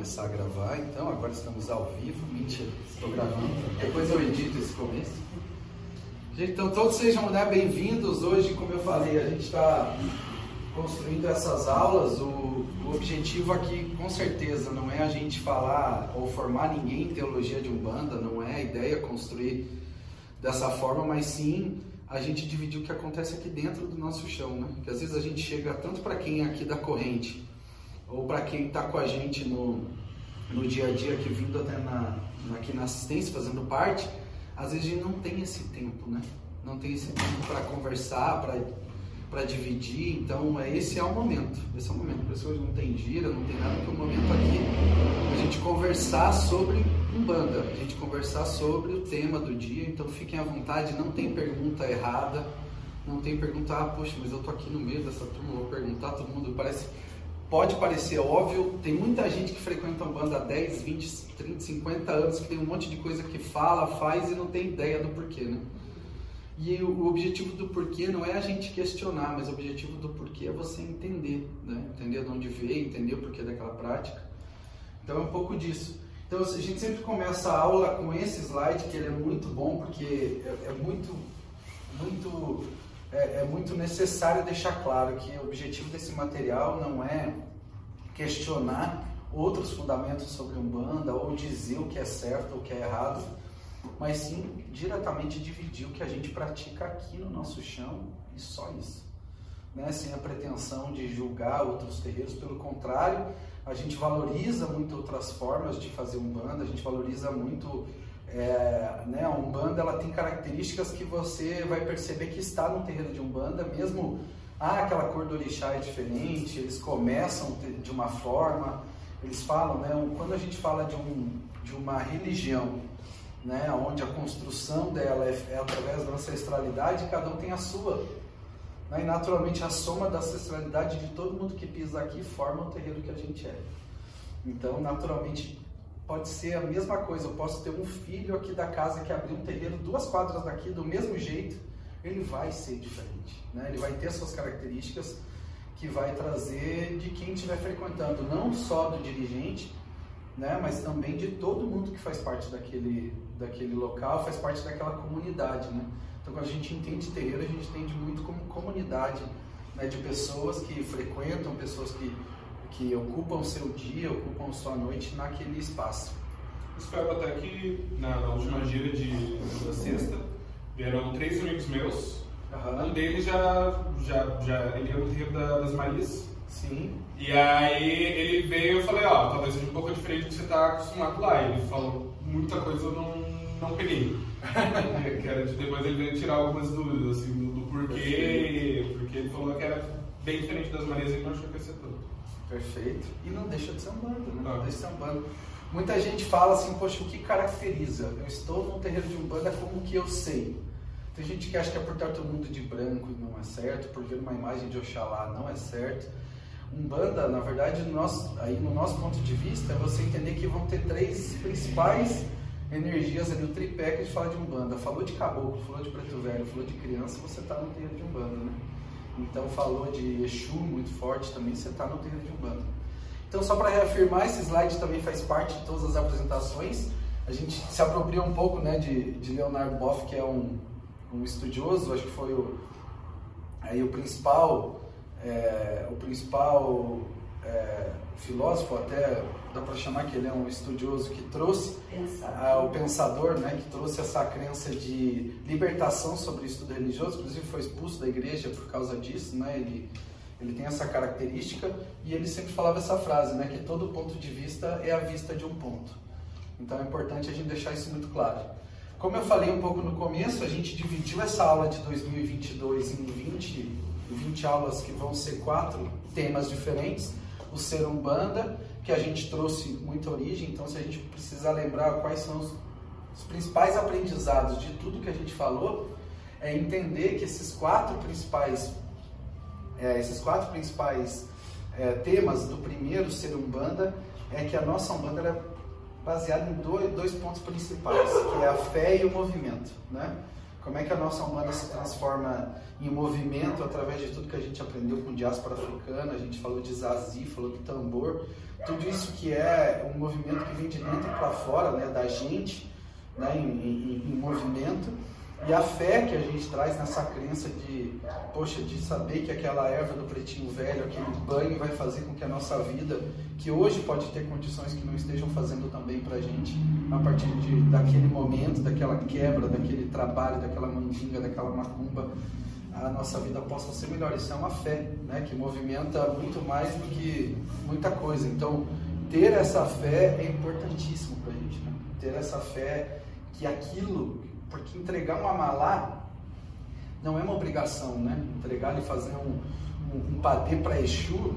começar a gravar, então agora estamos ao vivo, mentira, estou gravando, depois eu edito esse começo. Gente, então todos sejam né, bem-vindos. Hoje, como eu falei, a gente está construindo essas aulas. O, o, objetivo aqui, com certeza, não é a gente falar ou formar ninguém em teologia de Umbanda, não é a ideia construir dessa forma, mas sim a gente dividir o que acontece aqui dentro do nosso chão, né? Que às vezes a gente chega tanto para quem é aqui da corrente ou para quem está com a gente no, no dia a dia, aqui vindo até na, aqui na assistência, fazendo parte, às vezes a gente não tem esse tempo, né? Não tem esse tempo para conversar, para dividir. Então, é, esse é o momento. Esse é o momento. Hoje não tem gira, não tem nada, que é o momento aqui a gente conversar sobre Umbanda, a gente conversar sobre o tema do dia. Então, fiquem à vontade, não tem pergunta errada. Não tem pergunta, ah, poxa, mas eu tô aqui no meio dessa turma, vou perguntar, todo mundo parece Pode parecer óbvio, tem muita gente que frequenta um banda há 10, 20, 30, 50 anos, que tem um monte de coisa que fala, faz e não tem ideia do porquê, né? E o objetivo do porquê não é a gente questionar, mas o objetivo do porquê é você entender, né? Entender de onde veio, entender o porquê daquela prática. Então é um pouco disso. Então a gente sempre começa a aula com esse slide, que ele é muito bom, porque é, é muito, muito é, é muito necessário deixar claro que o objetivo desse material não é questionar outros fundamentos sobre Umbanda ou dizer o que é certo ou o que é errado, mas sim diretamente dividir o que a gente pratica aqui no nosso chão e só isso. Né? Sem a pretensão de julgar outros terreiros, pelo contrário, a gente valoriza muito outras formas de fazer Umbanda, a gente valoriza muito é, né, a Umbanda ela tem características que você vai perceber que está no terreiro de Umbanda, mesmo ah, aquela cor do orixá é diferente, eles começam de uma forma, eles falam, né, quando a gente fala de, um, de uma religião, né, onde a construção dela é, é através da ancestralidade, cada um tem a sua. Né, e naturalmente a soma da ancestralidade de todo mundo que pisa aqui forma o terreiro que a gente é. Então, naturalmente, pode ser a mesma coisa. Eu posso ter um filho aqui da casa que abriu um terreiro duas quadras daqui do mesmo jeito, ele vai ser diferente, né? Ele vai ter suas características que vai trazer de quem estiver frequentando, não só do dirigente, né? Mas também de todo mundo que faz parte daquele daquele local, faz parte daquela comunidade, né? Então, quando a gente entende terreiro, a gente entende muito como comunidade, né? De pessoas que frequentam, pessoas que que ocupam seu dia, ocupam sua noite naquele espaço. Espero até que na, na última gira de, sexta vieram três amigos meus. Uhum. Um deles já, já, já ele é o terreiro da, das Marias. Sim. E aí ele veio e eu falei, ó, talvez seja um pouco diferente do que você está acostumado lá. Ele falou muita coisa eu não, não peguei. que era de, depois ele veio tirar algumas dúvidas assim, do, do porquê, porque ele falou que era bem diferente das Marias e não achou que ia ser tudo. Perfeito. E não deixa de ser um bando, né? Não deixa de ser um bando. Muita gente fala assim, poxa, o que caracteriza? Eu estou num terreiro de Umbanda, como que eu sei? Tem gente que acha que é por estar todo mundo de branco não é certo, por ver uma imagem de Oxalá não é certo. Umbanda, na verdade, no nosso, aí no nosso ponto de vista, é você entender que vão ter três principais energias ali, o tripé que a gente fala de Umbanda. Falou de caboclo, falou de preto velho, falou de criança, você está no terreiro de Umbanda, né? Então falou de Exu muito forte também, você está no terreno de Umbanda. Então só para reafirmar, esse slide também faz parte de todas as apresentações. A gente se apropria um pouco né, de, de Leonardo Boff, que é um, um estudioso, acho que foi o, aí, o principal, é, o principal é, filósofo, até dá para chamar que ele é um estudioso que trouxe o pensador, né, que trouxe essa crença de libertação sobre o estudo religioso, inclusive foi expulso da igreja por causa disso, né? Ele ele tem essa característica e ele sempre falava essa frase, né, que todo ponto de vista é a vista de um ponto. Então é importante a gente deixar isso muito claro. Como eu falei um pouco no começo, a gente dividiu essa aula de 2022 em 20, 20 aulas que vão ser quatro temas diferentes o ser umbanda, que a gente trouxe muita origem, então se a gente precisar lembrar quais são os, os principais aprendizados de tudo que a gente falou, é entender que esses quatro principais, é, esses quatro principais é, temas do primeiro ser umbanda é que a nossa umbanda é baseada em dois, dois pontos principais, que é a fé e o movimento, né? como é que a nossa Umbanda se transforma em movimento através de tudo que a gente aprendeu com diáspora africana, a gente falou de zazi, falou de tambor, tudo isso que é um movimento que vem de dentro para fora, né, da gente, né, em, em, em movimento, e a fé que a gente traz nessa crença de, poxa, de saber que aquela erva do pretinho velho, aquele banho vai fazer com que a nossa vida, que hoje pode ter condições que não estejam fazendo também pra gente, a partir de, daquele momento, daquela quebra, daquele trabalho, daquela mandinga, daquela macumba, a nossa vida possa ser melhor. Isso é uma fé, né, que movimenta muito mais do que muita coisa. Então, ter essa fé é importantíssimo pra gente, né? Ter essa fé que aquilo porque entregar um amalá não é uma obrigação, né? Entregar e fazer um, um, um padê para Exu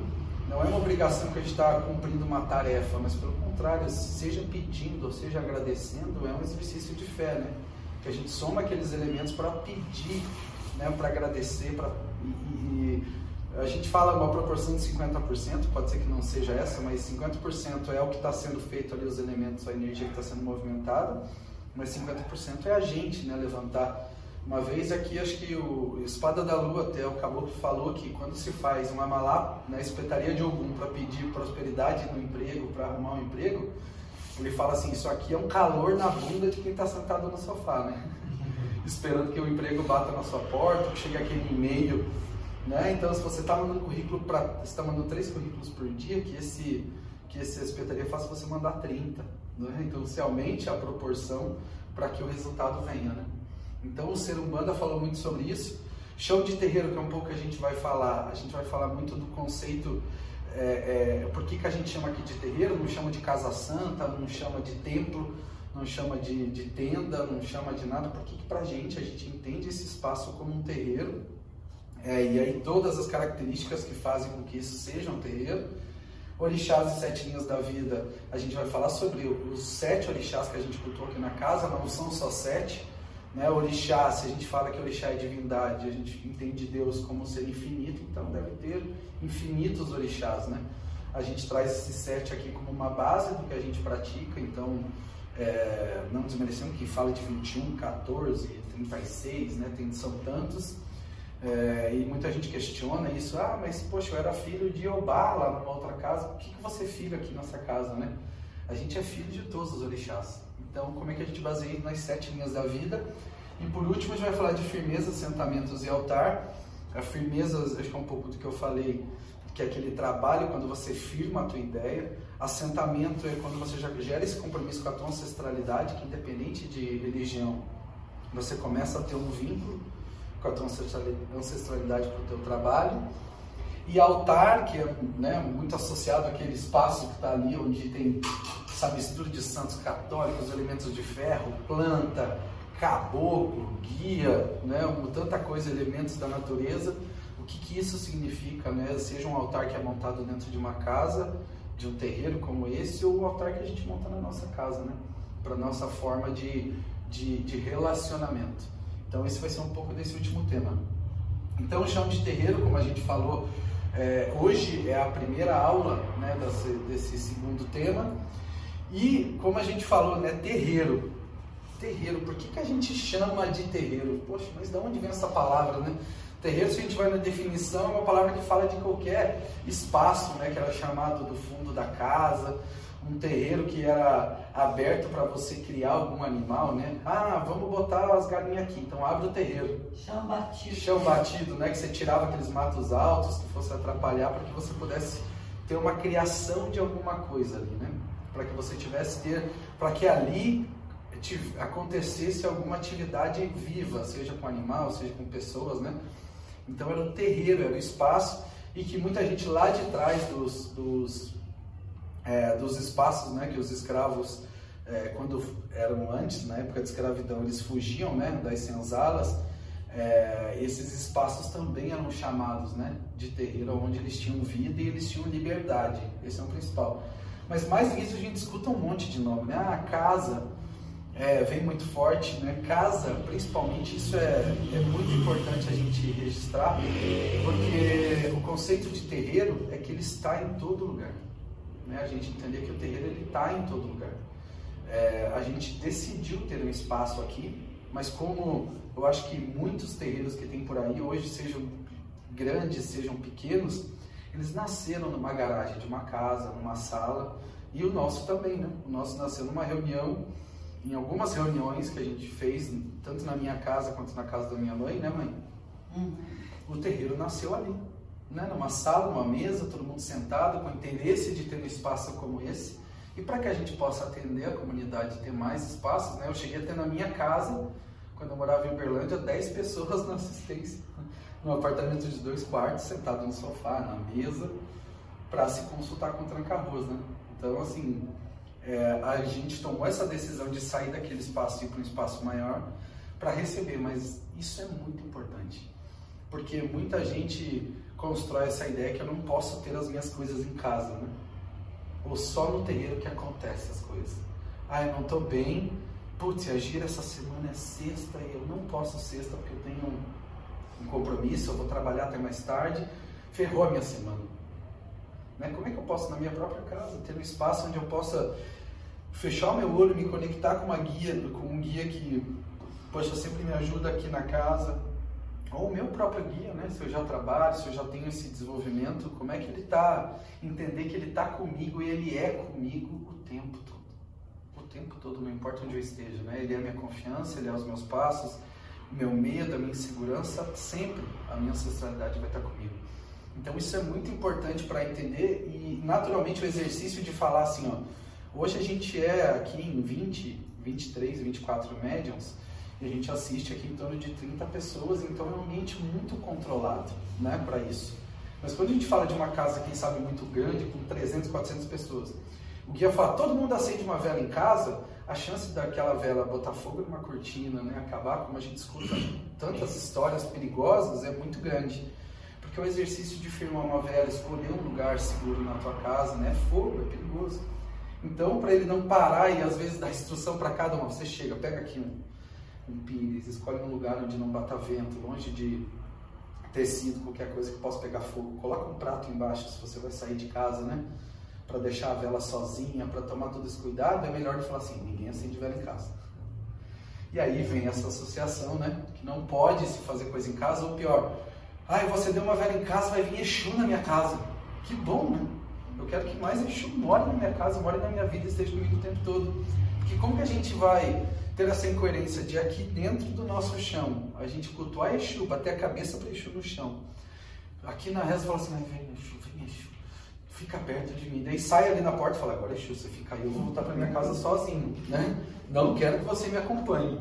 não é uma obrigação que a gente está cumprindo uma tarefa, mas pelo contrário, seja pedindo ou seja agradecendo, é um exercício de fé, né? Que a gente soma aqueles elementos para pedir, né? para agradecer, para a gente fala uma proporção de 50%, pode ser que não seja essa, mas 50% é o que está sendo feito ali, os elementos, a energia que está sendo movimentada mas 50% é a gente né, levantar. Uma vez aqui, acho que o Espada da Lua, até o caboclo falou que quando se faz uma malá na espetaria de algum para pedir prosperidade no emprego, para arrumar um emprego, ele fala assim: Isso aqui é um calor na bunda de quem está sentado no sofá, né? Esperando que o emprego bata na sua porta, que chegue aquele e-mail. Né? Então, se você está mandando currículo para. está mandando três currículos por dia, que esse que essa espetaria faça você mandar 30. Né? Então você aumente a proporção para que o resultado venha. Né? Então o Ser Umbanda falou muito sobre isso. Chão de terreiro, que é um pouco que a gente vai falar, a gente vai falar muito do conceito, é, é, por que, que a gente chama aqui de terreiro, não chama de casa santa, não chama de templo, não chama de, de tenda, não chama de nada, por que, que pra gente a gente entende esse espaço como um terreiro, é, e aí todas as características que fazem com que isso seja um terreiro, Orixás e sete linhas da vida, a gente vai falar sobre os sete orixás que a gente cultuou aqui na casa, não são só sete. Né? Orixá, se a gente fala que orixá é divindade, a gente entende Deus como ser infinito, então deve ter infinitos orixás. Né? A gente traz esses sete aqui como uma base do que a gente pratica, então é, não desmerecendo que fala de 21, 14, 36, né? tem, são tantos. É, e muita gente questiona isso, ah, mas poxa, eu era filho de Obá lá numa outra casa, por que, que você é filho aqui nessa casa, né? A gente é filho de todos os orixás. Então, como é que a gente baseia nas sete linhas da vida? E por último, a gente vai falar de firmeza, assentamentos e altar. A firmeza, acho que é um pouco do que eu falei, que é aquele trabalho quando você firma a tua ideia. Assentamento é quando você já gera esse compromisso com a tua ancestralidade, que independente de religião, você começa a ter um vínculo com a tua ancestralidade para o teu trabalho. E altar, que é né, muito associado àquele espaço que está ali, onde tem essa mistura de santos católicos, elementos de ferro, planta, caboclo, guia, né, tanta coisa, elementos da natureza. O que, que isso significa? Né? Seja um altar que é montado dentro de uma casa, de um terreiro como esse, ou o altar que a gente monta na nossa casa, né? para nossa forma de, de, de relacionamento. Então esse vai ser um pouco desse último tema. Então o chão de terreiro, como a gente falou, é, hoje é a primeira aula né, desse, desse, segundo tema. E como a gente falou, né, terreiro. Terreiro, por que, que a gente chama de terreiro? Poxa, mas de onde vem essa palavra, né? Terreiro, se a gente vai na definição, é uma palavra que fala de qualquer espaço, né, que era chamado do fundo da casa, um terreiro que era aberto para você criar algum animal, né? Ah, vamos botar as galinhas aqui, então abre o terreiro. Chão batido. Chão batido, né? Que você tirava aqueles matos altos que fosse atrapalhar para que você pudesse ter uma criação de alguma coisa ali, né? Para que você tivesse ter, para que ali acontecesse alguma atividade viva, seja com animal, seja com pessoas, né? Então era um terreiro, era um espaço e que muita gente lá de trás dos, dos é, dos espaços né, que os escravos, é, quando eram antes, na época de escravidão, eles fugiam né, das senzalas, é, esses espaços também eram chamados né, de terreiro, onde eles tinham vida e eles tinham liberdade. Esse é o principal. Mas mais isso a gente escuta um monte de nome. Né? Ah, casa é, vem muito forte, né? Casa, principalmente, isso é, é muito importante a gente registrar, porque o conceito de terreiro é que ele está em todo lugar né? a gente entender que o terreiro está em todo lugar. É, a gente decidiu ter um espaço aqui, mas como eu acho que muitos terreiros que tem por aí hoje, sejam grandes, sejam pequenos, eles nasceram numa garagem de uma casa, numa sala, e o nosso também, né? O nosso nasceu numa reunião, em algumas reuniões que a gente fez, tanto na minha casa quanto na casa da minha mãe, né, mãe? Hum. O terreiro nasceu ali, né? Numa sala, numa mesa, todo mundo sentado, com interesse de ter um espaço como esse. E para que a gente possa atender a comunidade e ter mais espaços, né? Eu cheguei a ter na minha casa, quando eu morava em Uberlândia, 10 pessoas na assistência num apartamento de dois quartos, sentado no sofá, na mesa, para se consultar com tranca-arroz, né? Então, assim, é, a gente tomou essa decisão de sair daquele espaço e ir para um espaço maior para receber, mas isso é muito importante, porque muita gente constrói essa ideia que eu não posso ter as minhas coisas em casa, né? Ou só no terreiro que acontece as coisas. Ah, eu não estou bem, putz, a gira essa semana é sexta e eu não posso sexta porque eu tenho um compromisso, eu vou trabalhar até mais tarde, ferrou a minha semana. Né? Como é que eu posso, na minha própria casa, ter um espaço onde eu possa fechar o meu olho, me conectar com uma guia, com um guia que, poxa, sempre me ajuda aqui na casa, ou o meu próprio guia, né? Se eu já trabalho, se eu já tenho esse desenvolvimento, como é que ele está, entender que ele está comigo e ele é comigo o tempo todo. O tempo todo, não importa onde eu esteja, né? Ele é a minha confiança, ele é os meus passos, meu medo, a minha insegurança, sempre a minha ancestralidade vai estar comigo. Então isso é muito importante para entender e naturalmente o exercício de falar assim, ó, hoje a gente é aqui em 20, 23, 24 médiums a gente assiste aqui em torno de 30 pessoas, então é um ambiente muito controlado, né, para isso. Mas quando a gente fala de uma casa, quem sabe, muito grande, com 300, 400 pessoas, o guia fala, todo mundo acende uma vela em casa, a chance daquela vela botar fogo numa cortina, né, acabar, como a gente escuta tantas histórias perigosas, é muito grande. Porque o exercício de firmar uma vela, escolher um lugar seguro na tua casa, né, fogo é perigoso. Então, para ele não parar e às vezes dar instrução para cada um, você chega, pega aqui um, um pires, escolhe um lugar onde não bata vento, longe de tecido, qualquer coisa que possa pegar fogo, coloca um prato embaixo se você vai sair de casa, né? para deixar a vela sozinha, para tomar todo esse cuidado, é melhor de falar assim, ninguém acende vela em casa. E aí vem essa associação, né? Que não pode se fazer coisa em casa, ou pior, ai, você deu uma vela em casa, vai vir Exu na minha casa. Que bom, né? Eu quero que mais Exu more na minha casa, more na minha vida, esteja comigo o tempo todo. Porque como que a gente vai ter essa incoerência de aqui dentro do nosso chão, a gente cultuar Exu, bater a cabeça para Exu no chão. Aqui na reza fala assim, vem Exu, vem Exu fica perto de mim. Daí sai ali na porta e fala, agora Exu, você fica aí, eu vou voltar para minha casa sozinho, né? Não quero que você me acompanhe.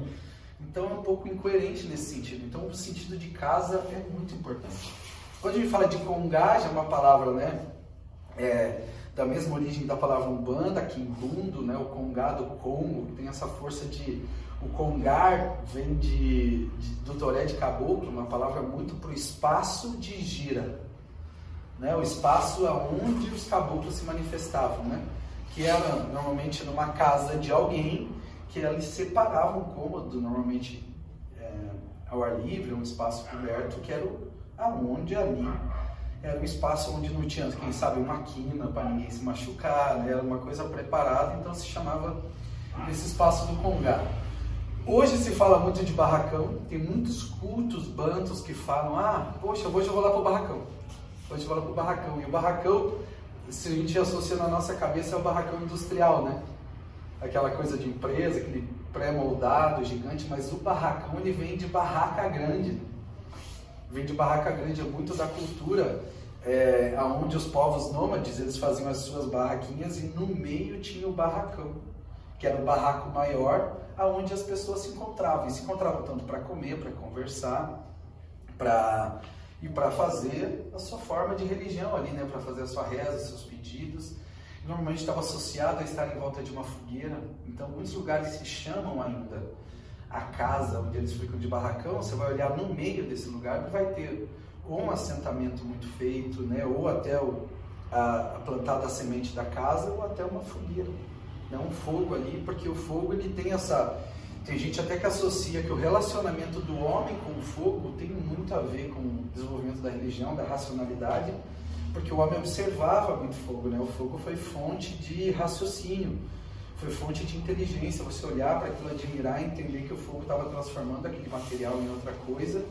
Então é um pouco incoerente nesse sentido. Então o sentido de casa é muito importante. Quando a gente fala de congagem, é uma palavra, né? É, da mesma origem da palavra umbanda, quimbundo, né? O congado, congo, tem essa força de... O congar vem de, de do toré de caboclo, uma palavra muito para o espaço de gira, né, o espaço onde os caboclos se manifestavam, né, que era normalmente numa casa de alguém que eles separavam um cômodo, normalmente é, ao ar livre, um espaço coberto, que era aonde ali era um espaço onde não tinha, quem sabe, uma quina para ninguém se machucar, né, era uma coisa preparada, então se chamava esse espaço do congá. Hoje se fala muito de barracão, tem muitos cultos bantos que falam, ah, poxa, hoje eu vou lá para o barracão. Então a gente fala para o barracão. E o barracão, se a gente associa na nossa cabeça, é o barracão industrial, né? Aquela coisa de empresa, aquele pré-moldado, gigante, mas o barracão ele vem de barraca grande. Vem de barraca grande, é muito da cultura é, onde os povos nômades eles faziam as suas barraquinhas e no meio tinha o barracão, que era o barraco maior, aonde as pessoas se encontravam. E se encontravam tanto para comer, para conversar, para e para fazer a sua forma de religião ali, né? Para fazer a sua reza, seus pedidos. Normalmente estava associado a estar em volta de uma fogueira. Então, muitos lugares se chamam ainda a casa onde eles ficam de barracão. Você vai olhar no meio desse lugar e vai ter ou um assentamento muito feito, né? Ou até o, a, a plantada semente da casa, ou até uma fogueira, né? Um fogo ali, porque o fogo ele tem essa tem gente até que associa que o relacionamento do homem com o fogo tem muito a ver com o desenvolvimento da religião, da racionalidade, porque o homem observava muito fogo, né? O fogo foi fonte de raciocínio, foi fonte de inteligência, você olhar para aquilo, admirar, entender que o fogo estava transformando aquele material em outra coisa,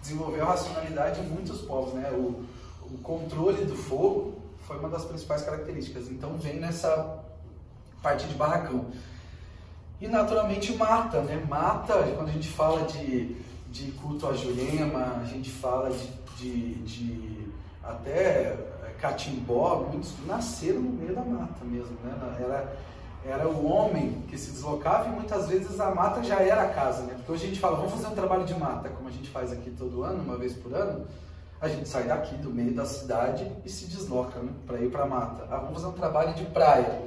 desenvolveu a racionalidade em muitos povos, né? O, o controle do fogo foi uma das principais características. Então vem nessa parte de barracão. E naturalmente mata, né? Mata, quando a gente fala de, de culto a Jurema, a gente fala de, de, de até catimbó, muitos nasceram no meio da mata mesmo, né? Era, era o homem que se deslocava e muitas vezes a mata já era a casa, né? Porque hoje a gente fala, vamos fazer um trabalho de mata, como a gente faz aqui todo ano, uma vez por ano, a gente sai daqui do meio da cidade e se desloca né? para ir para a mata. Ah, vamos fazer um trabalho de praia.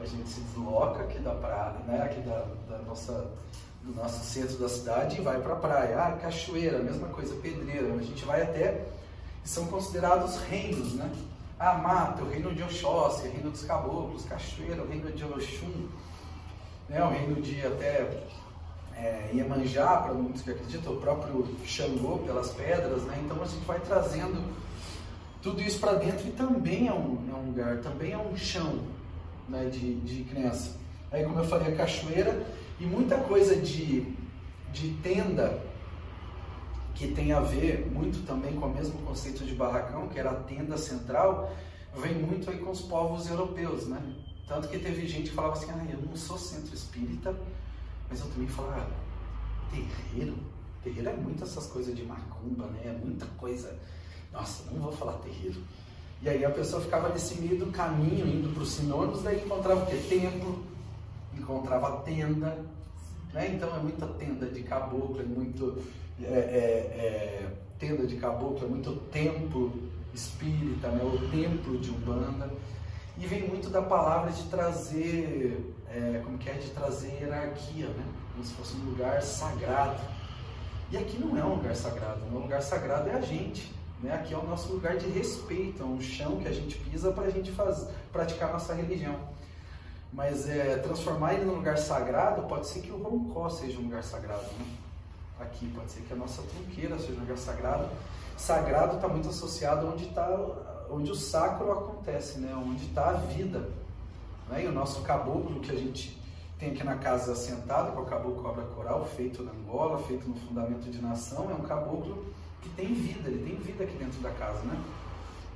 A gente se desloca aqui da praia, né? aqui da, da nossa, do nosso centro da cidade e vai para a praia. Ah, cachoeira, mesma coisa, pedreira. A gente vai até são considerados reinos, né? Ah, mata, o reino de Oxóssi, o reino dos caboclos, cachoeira, o reino de Oxum, né? o reino de até é, Iemanjá, para muitos que acreditam, o próprio Xangô pelas pedras, né? Então a gente vai trazendo tudo isso para dentro e também é um, é um, lugar, também é um chão né, de, de crença. Aí, como eu falei, a cachoeira e muita coisa de, de tenda que tem a ver muito também com o mesmo conceito de barracão, que era a tenda central, vem muito aí com os povos europeus, né? Tanto que teve gente que falava assim, ah, eu não sou centro espírita, mas eu também falava, ah, terreiro? Terreiro é muito essas coisas de macumba, né? É muita coisa. Nossa, não vou falar terreiro. E aí a pessoa ficava nesse meio do caminho, indo para os sinônimos, daí encontrava o quê? Templo, encontrava tenda, né? Então é muita tenda de caboclo, é muito é, é, é, tenda de caboclo, é muito templo espírita, né? o templo de Umbanda. E vem muito da palavra de trazer, é, como que é, de trazer hierarquia, né? como se fosse um lugar sagrado. E aqui não é um lugar sagrado, o lugar sagrado é a gente. Né? Aqui é o nosso lugar de respeito, é um chão que a gente pisa para a gente faz, praticar nossa religião. Mas é, transformar ele num lugar sagrado, pode ser que o Roncó seja um lugar sagrado. Né? Aqui. Pode ser que a nossa tronqueira seja um lugar sagrado. Sagrado está muito associado onde está onde o sacro acontece, né? onde está a vida. Né? E o nosso caboclo que a gente tem aqui na casa assentado, com o caboclo cobra coral, feito na Angola, feito no fundamento de nação, é um caboclo que tem vida, ele tem vida aqui dentro da casa, né?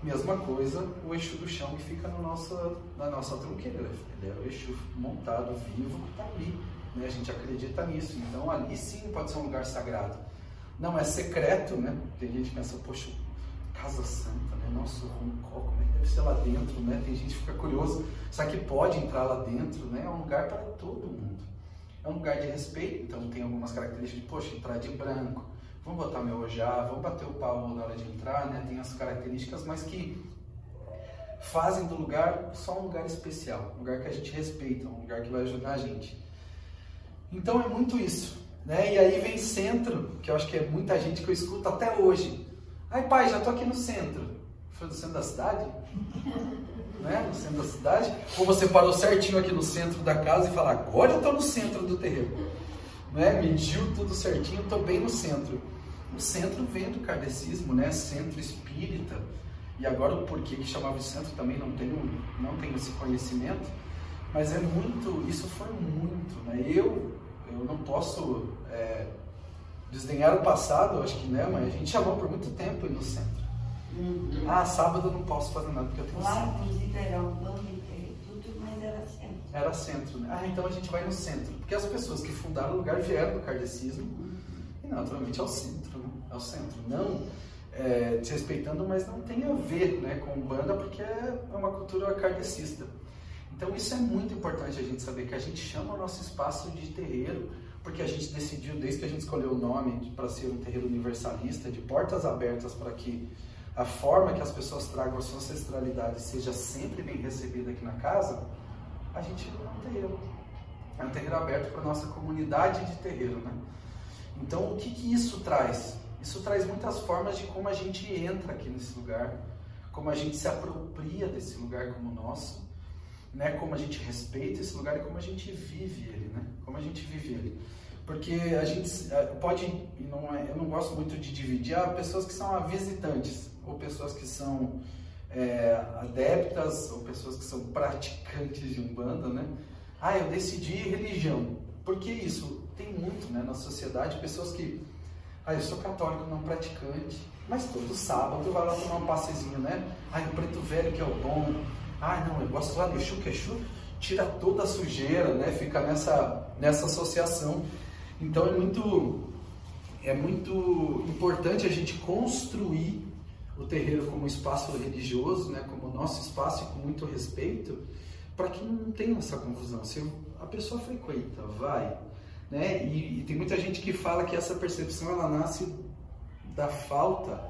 Mesma coisa o eixo do chão que fica no nossa, na nossa tronqueira. Ele é o eixo montado, vivo, que está ali. Né? A gente acredita nisso. Então ali sim pode ser um lugar sagrado. Não é secreto, né? Tem gente que pensa, poxa, Casa Santa, né? Nossa, Roncó, como é que deve ser lá dentro, né? Tem gente que fica curioso, será que pode entrar lá dentro, né? É um lugar para todo mundo. É um lugar de respeito, então tem algumas características de, poxa, entrar de branco, vamos botar meu ojá, vamos bater o pau na hora de entrar, né? Tem as características, mas que fazem do lugar só um lugar especial, um lugar que a gente respeita, um lugar que vai ajudar a gente. Então é muito isso. Né? E aí vem centro, que eu acho que é muita gente que eu escuto até hoje. Ai pai, já estou aqui no centro. Foi no centro da cidade? né? No centro da cidade? Ou você parou certinho aqui no centro da casa e fala, agora eu estou no centro do terreno. Né? Mediu tudo certinho, estou bem no centro. O centro vem do kardecismo, né? Centro espírita. E agora o porquê que chamava de centro também não tenho, não tenho esse conhecimento. Mas é muito, isso foi muito, né? Eu, eu não posso é, desdenhar o passado, acho que né, mas a gente chamou por muito tempo ir no centro. Uhum. Ah, sábado eu não posso fazer nada porque eu tenho Lá, banco tudo, mas era centro. Era centro, né? Ah, então a gente vai no centro. Porque as pessoas que fundaram o lugar vieram do kardecismo uhum. e naturalmente é o centro, né? É o centro. Não é, desrespeitando, mas não tem a ver né, com banda porque é uma cultura kardecista. Então isso é muito importante a gente saber que a gente chama o nosso espaço de terreiro, porque a gente decidiu, desde que a gente escolheu o nome para ser um terreiro universalista, de portas abertas para que a forma que as pessoas tragam a sua ancestralidade seja sempre bem recebida aqui na casa, a gente é um terreiro. É um terreiro aberto para a nossa comunidade de terreiro. Né? Então o que, que isso traz? Isso traz muitas formas de como a gente entra aqui nesse lugar, como a gente se apropria desse lugar como nosso né, como a gente respeita esse lugar e como a gente vive ele, né? Como a gente vive ele. Porque a gente pode, não é, eu não gosto muito de dividir, ah, pessoas que são visitantes, ou pessoas que são é, adeptas, ou pessoas que são praticantes de Umbanda, né? Ah, eu decidi religião. Por que isso? Tem muito né, na sociedade pessoas que. Ah, eu sou católico não praticante, mas todo sábado vai lá tomar um passezinho, né? Ah, o preto velho que é o bom. Ah, não, eu gosto lá do que Exu tira toda a sujeira, né? Fica nessa, nessa associação. Então é muito, é muito importante a gente construir o terreiro como espaço religioso, né? Como nosso espaço e com muito respeito, para que não tenha essa confusão. Se a pessoa frequenta, vai, né? E, e, tem muita gente que fala que essa percepção ela nasce da falta,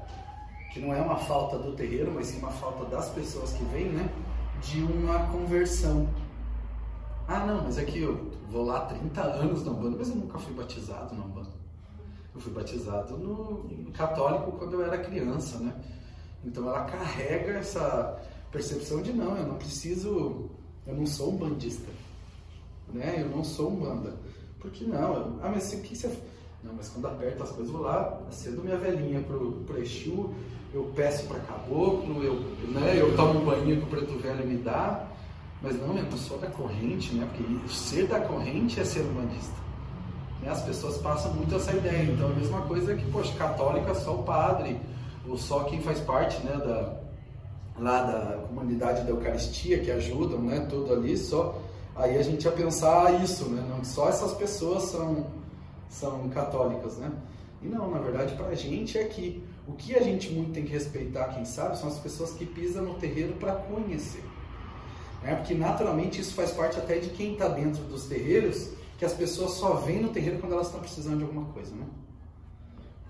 que não é uma falta do terreiro, mas sim uma falta das pessoas que vêm, né? De uma conversão. Ah, não, mas é que eu vou lá há 30 anos na Umbanda, mas eu nunca fui batizado na Umbanda. Eu fui batizado no, católico quando eu era criança, né? Então ela carrega essa percepção de não, eu não preciso, eu não sou um bandista, né? Eu não sou um banda. Por que não? Eu, ah, mas o que você não, mas quando aperta as coisas, vou lá, acedo minha velhinha pro, pro Exu, eu peço para caboclo, eu, né, eu tomo um banho que o preto velho me dá, mas não, eu não sou da corrente, né? Porque ser da corrente é ser bandista. Né? As pessoas passam muito essa ideia. Então, a mesma coisa que, poxa, católica só o padre, ou só quem faz parte, né, da, lá da comunidade da Eucaristia, que ajudam, né, tudo ali, só... Aí a gente ia pensar isso, né? Não, só essas pessoas são, são católicas, né? E não, na verdade, para gente é que o que a gente muito tem que respeitar, quem sabe, são as pessoas que pisam no terreiro para conhecer. Né? Porque naturalmente isso faz parte até de quem está dentro dos terreiros, que as pessoas só vêm no terreiro quando elas estão precisando de alguma coisa, né?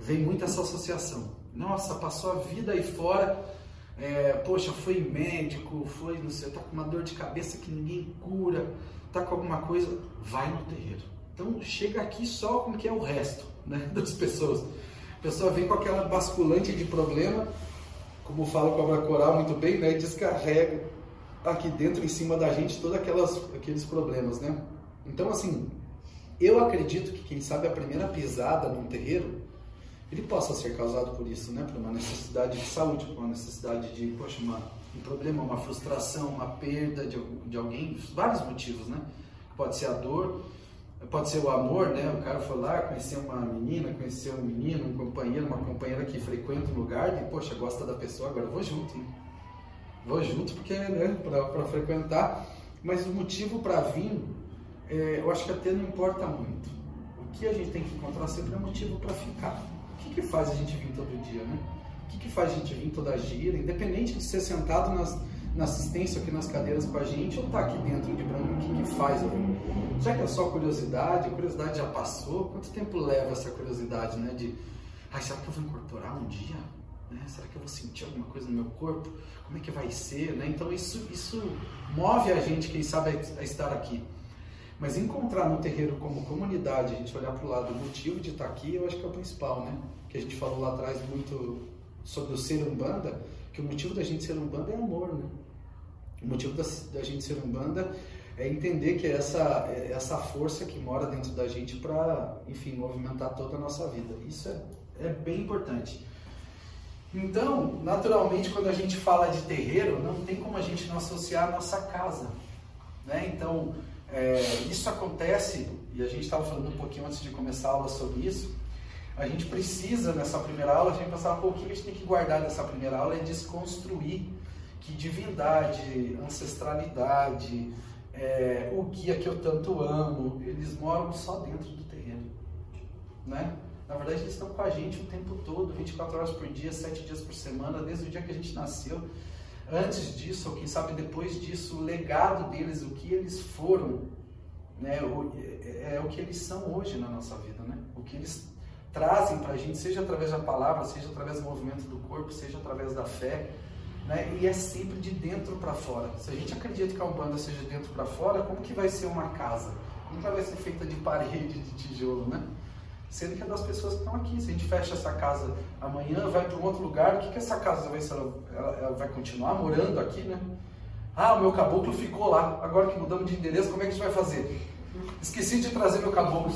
Vem muito essa associação. Nossa, passou a vida aí fora, é, poxa, foi médico, foi, não sei, tá com uma dor de cabeça que ninguém cura, tá com alguma coisa, vai no terreiro. Então chega aqui só como que é o resto né, das pessoas. A pessoa vem com aquela basculante de problema, como fala o Cobra Coral muito bem, né, e descarrega aqui dentro, em cima da gente, todos aqueles problemas, né? Então, assim, eu acredito que quem sabe a primeira pisada num terreiro, ele possa ser causado por isso, né? Por uma necessidade de saúde, por uma necessidade de, poxa, uma, um problema, uma frustração, uma perda de, de alguém, vários motivos, né? Pode ser a dor, pode ser o amor, né? O cara foi lá, conheceu uma menina, conheceu um menino, um companheiro, uma companheira que frequenta um lugar e, poxa, gosta da pessoa, agora vou junto, né? vou junto porque né, para frequentar, mas o motivo para vir, é, eu acho que até não importa muito. O que a gente tem que encontrar sempre é motivo para ficar. O que, que faz a gente vir todo dia, né? O que, que faz a gente vir toda gira, independente de ser sentado nas, na assistência aqui nas cadeiras com a gente ou estar tá aqui dentro de branco, o que, que faz? Já que é só curiosidade, a curiosidade já passou, quanto tempo leva essa curiosidade, né? De, ai, será que eu vou incorporar um dia? Né? Será que eu vou sentir alguma coisa no meu corpo? Como é que vai ser? Né? Então isso, isso move a gente, quem sabe, a estar aqui. Mas encontrar no terreiro como comunidade, a gente olhar para o lado, o motivo de estar aqui, eu acho que é o principal, né? Que a gente falou lá atrás muito sobre o ser umbanda, que o motivo da gente ser umbanda é amor, né? O motivo da, da gente ser umbanda é entender que é essa, essa força que mora dentro da gente para, enfim, movimentar toda a nossa vida. Isso é, é bem importante. Então, naturalmente, quando a gente fala de terreiro, não tem como a gente não associar a nossa casa. Né? Então, é, isso acontece, e a gente estava falando um pouquinho antes de começar a aula sobre isso, a gente precisa, nessa primeira aula, a gente pensar um pouquinho, a gente tem que guardar dessa primeira aula é desconstruir que divindade, ancestralidade, é, o guia que eu tanto amo, eles moram só dentro do terreno. Né? Na verdade, eles estão com a gente o tempo todo, 24 horas por dia, 7 dias por semana, desde o dia que a gente nasceu. Antes disso, ou quem sabe depois disso, o legado deles, o que eles foram, né, é, é o que eles são hoje na nossa vida. Né? O que eles trazem para a gente, seja através da palavra, seja através do movimento do corpo, seja através da fé. Né? E é sempre de dentro para fora. Se a gente acredita que a Umbanda seja de dentro para fora, como que vai ser uma casa? Que vai ser feita de parede, de tijolo, né? sendo que é das pessoas que estão aqui. Se a gente fecha essa casa amanhã, vai para um outro lugar, o que, que essa casa vai ser? Ela, ela, vai continuar morando aqui, né? Ah, o meu caboclo ficou lá. Agora que mudamos de endereço, como é que a gente vai fazer? Esqueci de trazer meu caboclo.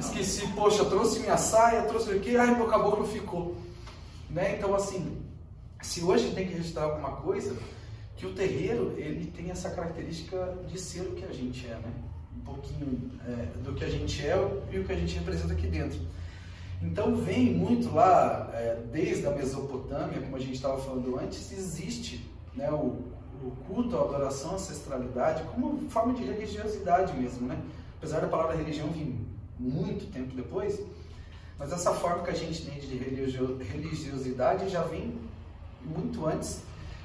Esqueci, poxa, trouxe minha saia, trouxe o quê? Ai, meu caboclo ficou. Né? Então, assim, se hoje tem que registrar alguma coisa, que o terreiro ele tem essa característica de ser o que a gente é, né? Um pouquinho é, do que a gente é e o que a gente representa aqui dentro. Então vem muito lá, é, desde a Mesopotâmia, como a gente estava falando antes, existe né, o, o culto, a adoração, a ancestralidade como forma de religiosidade mesmo, né? Apesar da palavra religião vir muito tempo depois, mas essa forma que a gente tem de religiosidade já vem muito antes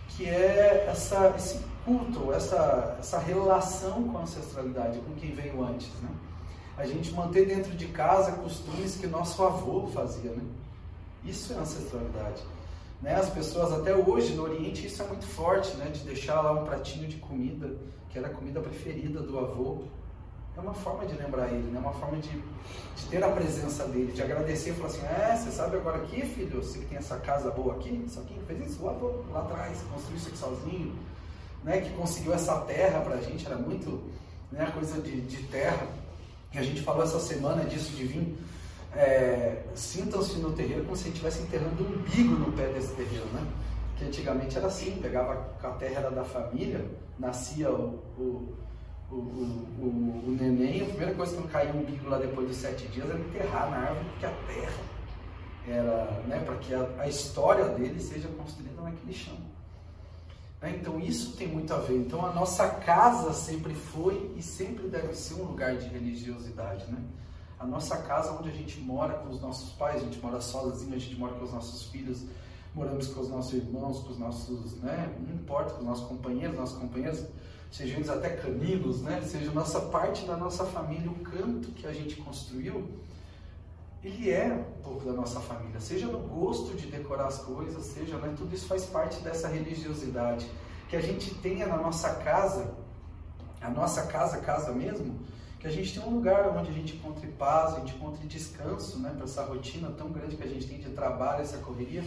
que é essa, esse culto, essa, essa relação com a ancestralidade, com quem veio antes, né? A gente manter dentro de casa costumes que nosso avô fazia, né? Isso é ancestralidade. Né? As pessoas até hoje no Oriente isso é muito forte, né? De deixar lá um pratinho de comida que era a comida preferida do avô. É uma forma de lembrar ele, né? Uma forma de, de ter a presença dele, de agradecer e falar assim, é, você sabe agora aqui, filho, você que tem essa casa boa aqui, isso aqui fez isso, lá atrás, construiu isso aqui sozinho, né? Que conseguiu essa terra pra gente, era muito, né? Coisa de, de terra. E a gente falou essa semana disso de vir é, sintam-se no terreiro como se estivesse enterrando um umbigo no pé desse terreiro, né? Que antigamente era assim, pegava a terra era da família, nascia o, o, o, o, o neném, a primeira coisa que não caía um umbigo lá depois dos sete dias era enterrar na árvore, porque a terra era, né, para que a, a, história dele seja construída naquele chão. Né? Então isso tem muito a ver. Então a nossa casa sempre foi e sempre deve ser um lugar de religiosidade, né? A nossa casa onde a gente mora com os nossos pais, a gente mora sozinho, a gente mora com os nossos filhos, moramos com os nossos irmãos, com os nossos, né, não importa, com os nossos companheiros, nossos companheiros, sejam eles até caninos, né, seja nossa parte da nossa família, o canto que a gente construiu, ele é um pouco da nossa família, seja no gosto de decorar as coisas, seja, né, tudo isso faz parte dessa religiosidade que a gente tenha na nossa casa, a nossa casa, casa mesmo, que a gente tem um lugar onde a gente encontre paz, a gente encontre descanso, né, para essa rotina tão grande que a gente tem de trabalho, essa correria,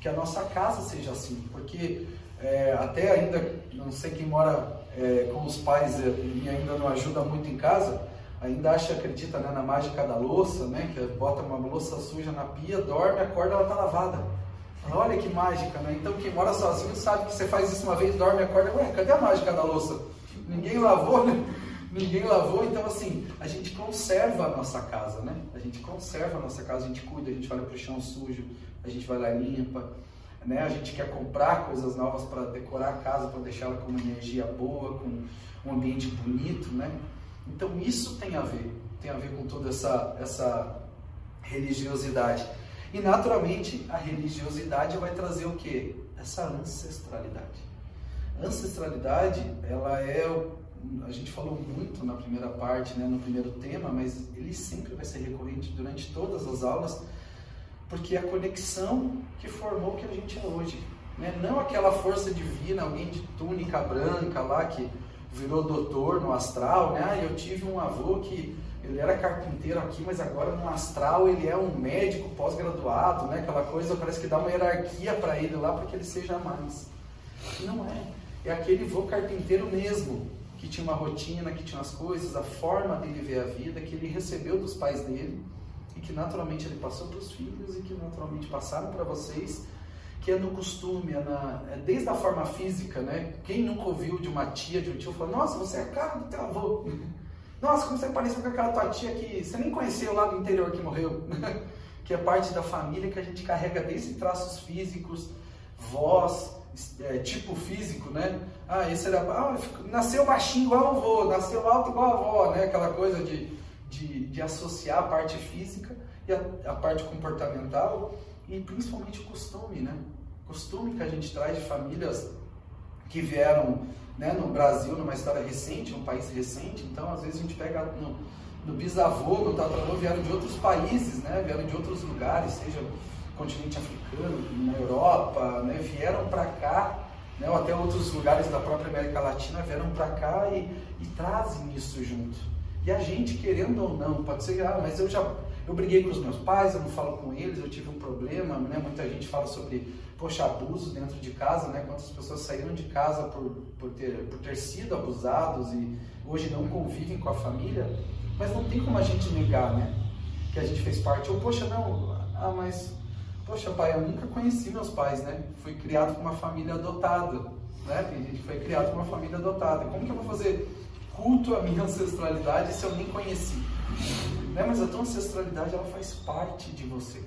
que a nossa casa seja assim, porque é, até ainda, não sei quem mora é, com os pais é, e ainda não ajuda muito em casa, ainda acha, acredita né, na mágica da louça, né, que bota uma louça suja na pia, dorme, acorda, ela está lavada. Olha que mágica, né? Então quem mora sozinho sabe que você faz isso uma vez, dorme, acorda, ué, cadê a mágica da louça? Ninguém lavou, né? ninguém lavou, então assim, a gente conserva a nossa casa, né? A gente conserva a nossa casa, a gente cuida, a gente olha para o chão sujo, a gente vai lá e limpa, né? A gente quer comprar coisas novas para decorar a casa, para deixá-la com uma energia boa, com um ambiente bonito, né? Então isso tem a ver, tem a ver com toda essa, essa religiosidade. E naturalmente a religiosidade vai trazer o que? Essa ancestralidade. Ancestralidade, ela é a gente falou muito na primeira parte, né, no primeiro tema, mas ele sempre vai ser recorrente durante todas as aulas, porque a conexão que formou o que a gente é hoje. Né? Não aquela força divina, alguém de túnica branca lá que virou doutor no astral, né? Ah, eu tive um avô que ele era carpinteiro aqui, mas agora no astral ele é um médico pós-graduado, né? Aquela coisa parece que dá uma hierarquia para ele lá para que ele seja mais. Não é. É aquele vô carpinteiro mesmo, que tinha uma rotina, que tinha as coisas, a forma dele ver a vida, que ele recebeu dos pais dele e que naturalmente ele passou para os filhos e que naturalmente passaram para vocês, que é no costume, é, na, é desde a forma física, né? Quem nunca ouviu de uma tia, de um tio, falou, nossa, você é a cara do teu avô. Nossa, como você parece com aquela tua tia que você nem conheceu lá do interior que morreu. que é parte da família que a gente carrega desde traços físicos, voz, é, tipo físico, né? Ah, esse era. Ah, nasceu baixinho igual o avô, nasceu alto igual a avó, né? Aquela coisa de, de, de associar a parte física e a, a, parte comportamental e principalmente o costume, né? Costume que a gente traz de famílias que vieram né, no Brasil, numa história recente, um país recente, então às vezes a gente pega no, no bisavô, no tataravô, vieram de outros países, né? Vieram de outros lugares, seja continente africano, na Europa, né, vieram para cá, né, ou até outros lugares da própria América Latina vieram para cá e, e, trazem isso junto. E a gente, querendo ou não, pode ser, ah, mas eu já eu briguei com os meus pais, eu não falo com eles, eu tive um problema, né? Muita gente fala sobre, poxa, abuso dentro de casa, né? Quantas pessoas saíram de casa por, por, ter, por ter sido abusados e hoje não convivem com a família, mas não tem como a gente negar, né? Que a gente fez parte. Ou, poxa, não, ah, mas Poxa, pai, eu nunca conheci meus pais, né? Fui criado com uma família adotada. Né? Tem gente que foi criado com uma família adotada. Como que eu vou fazer culto à minha ancestralidade se eu nem conheci? Né? Mas a tua ancestralidade ela faz parte de você.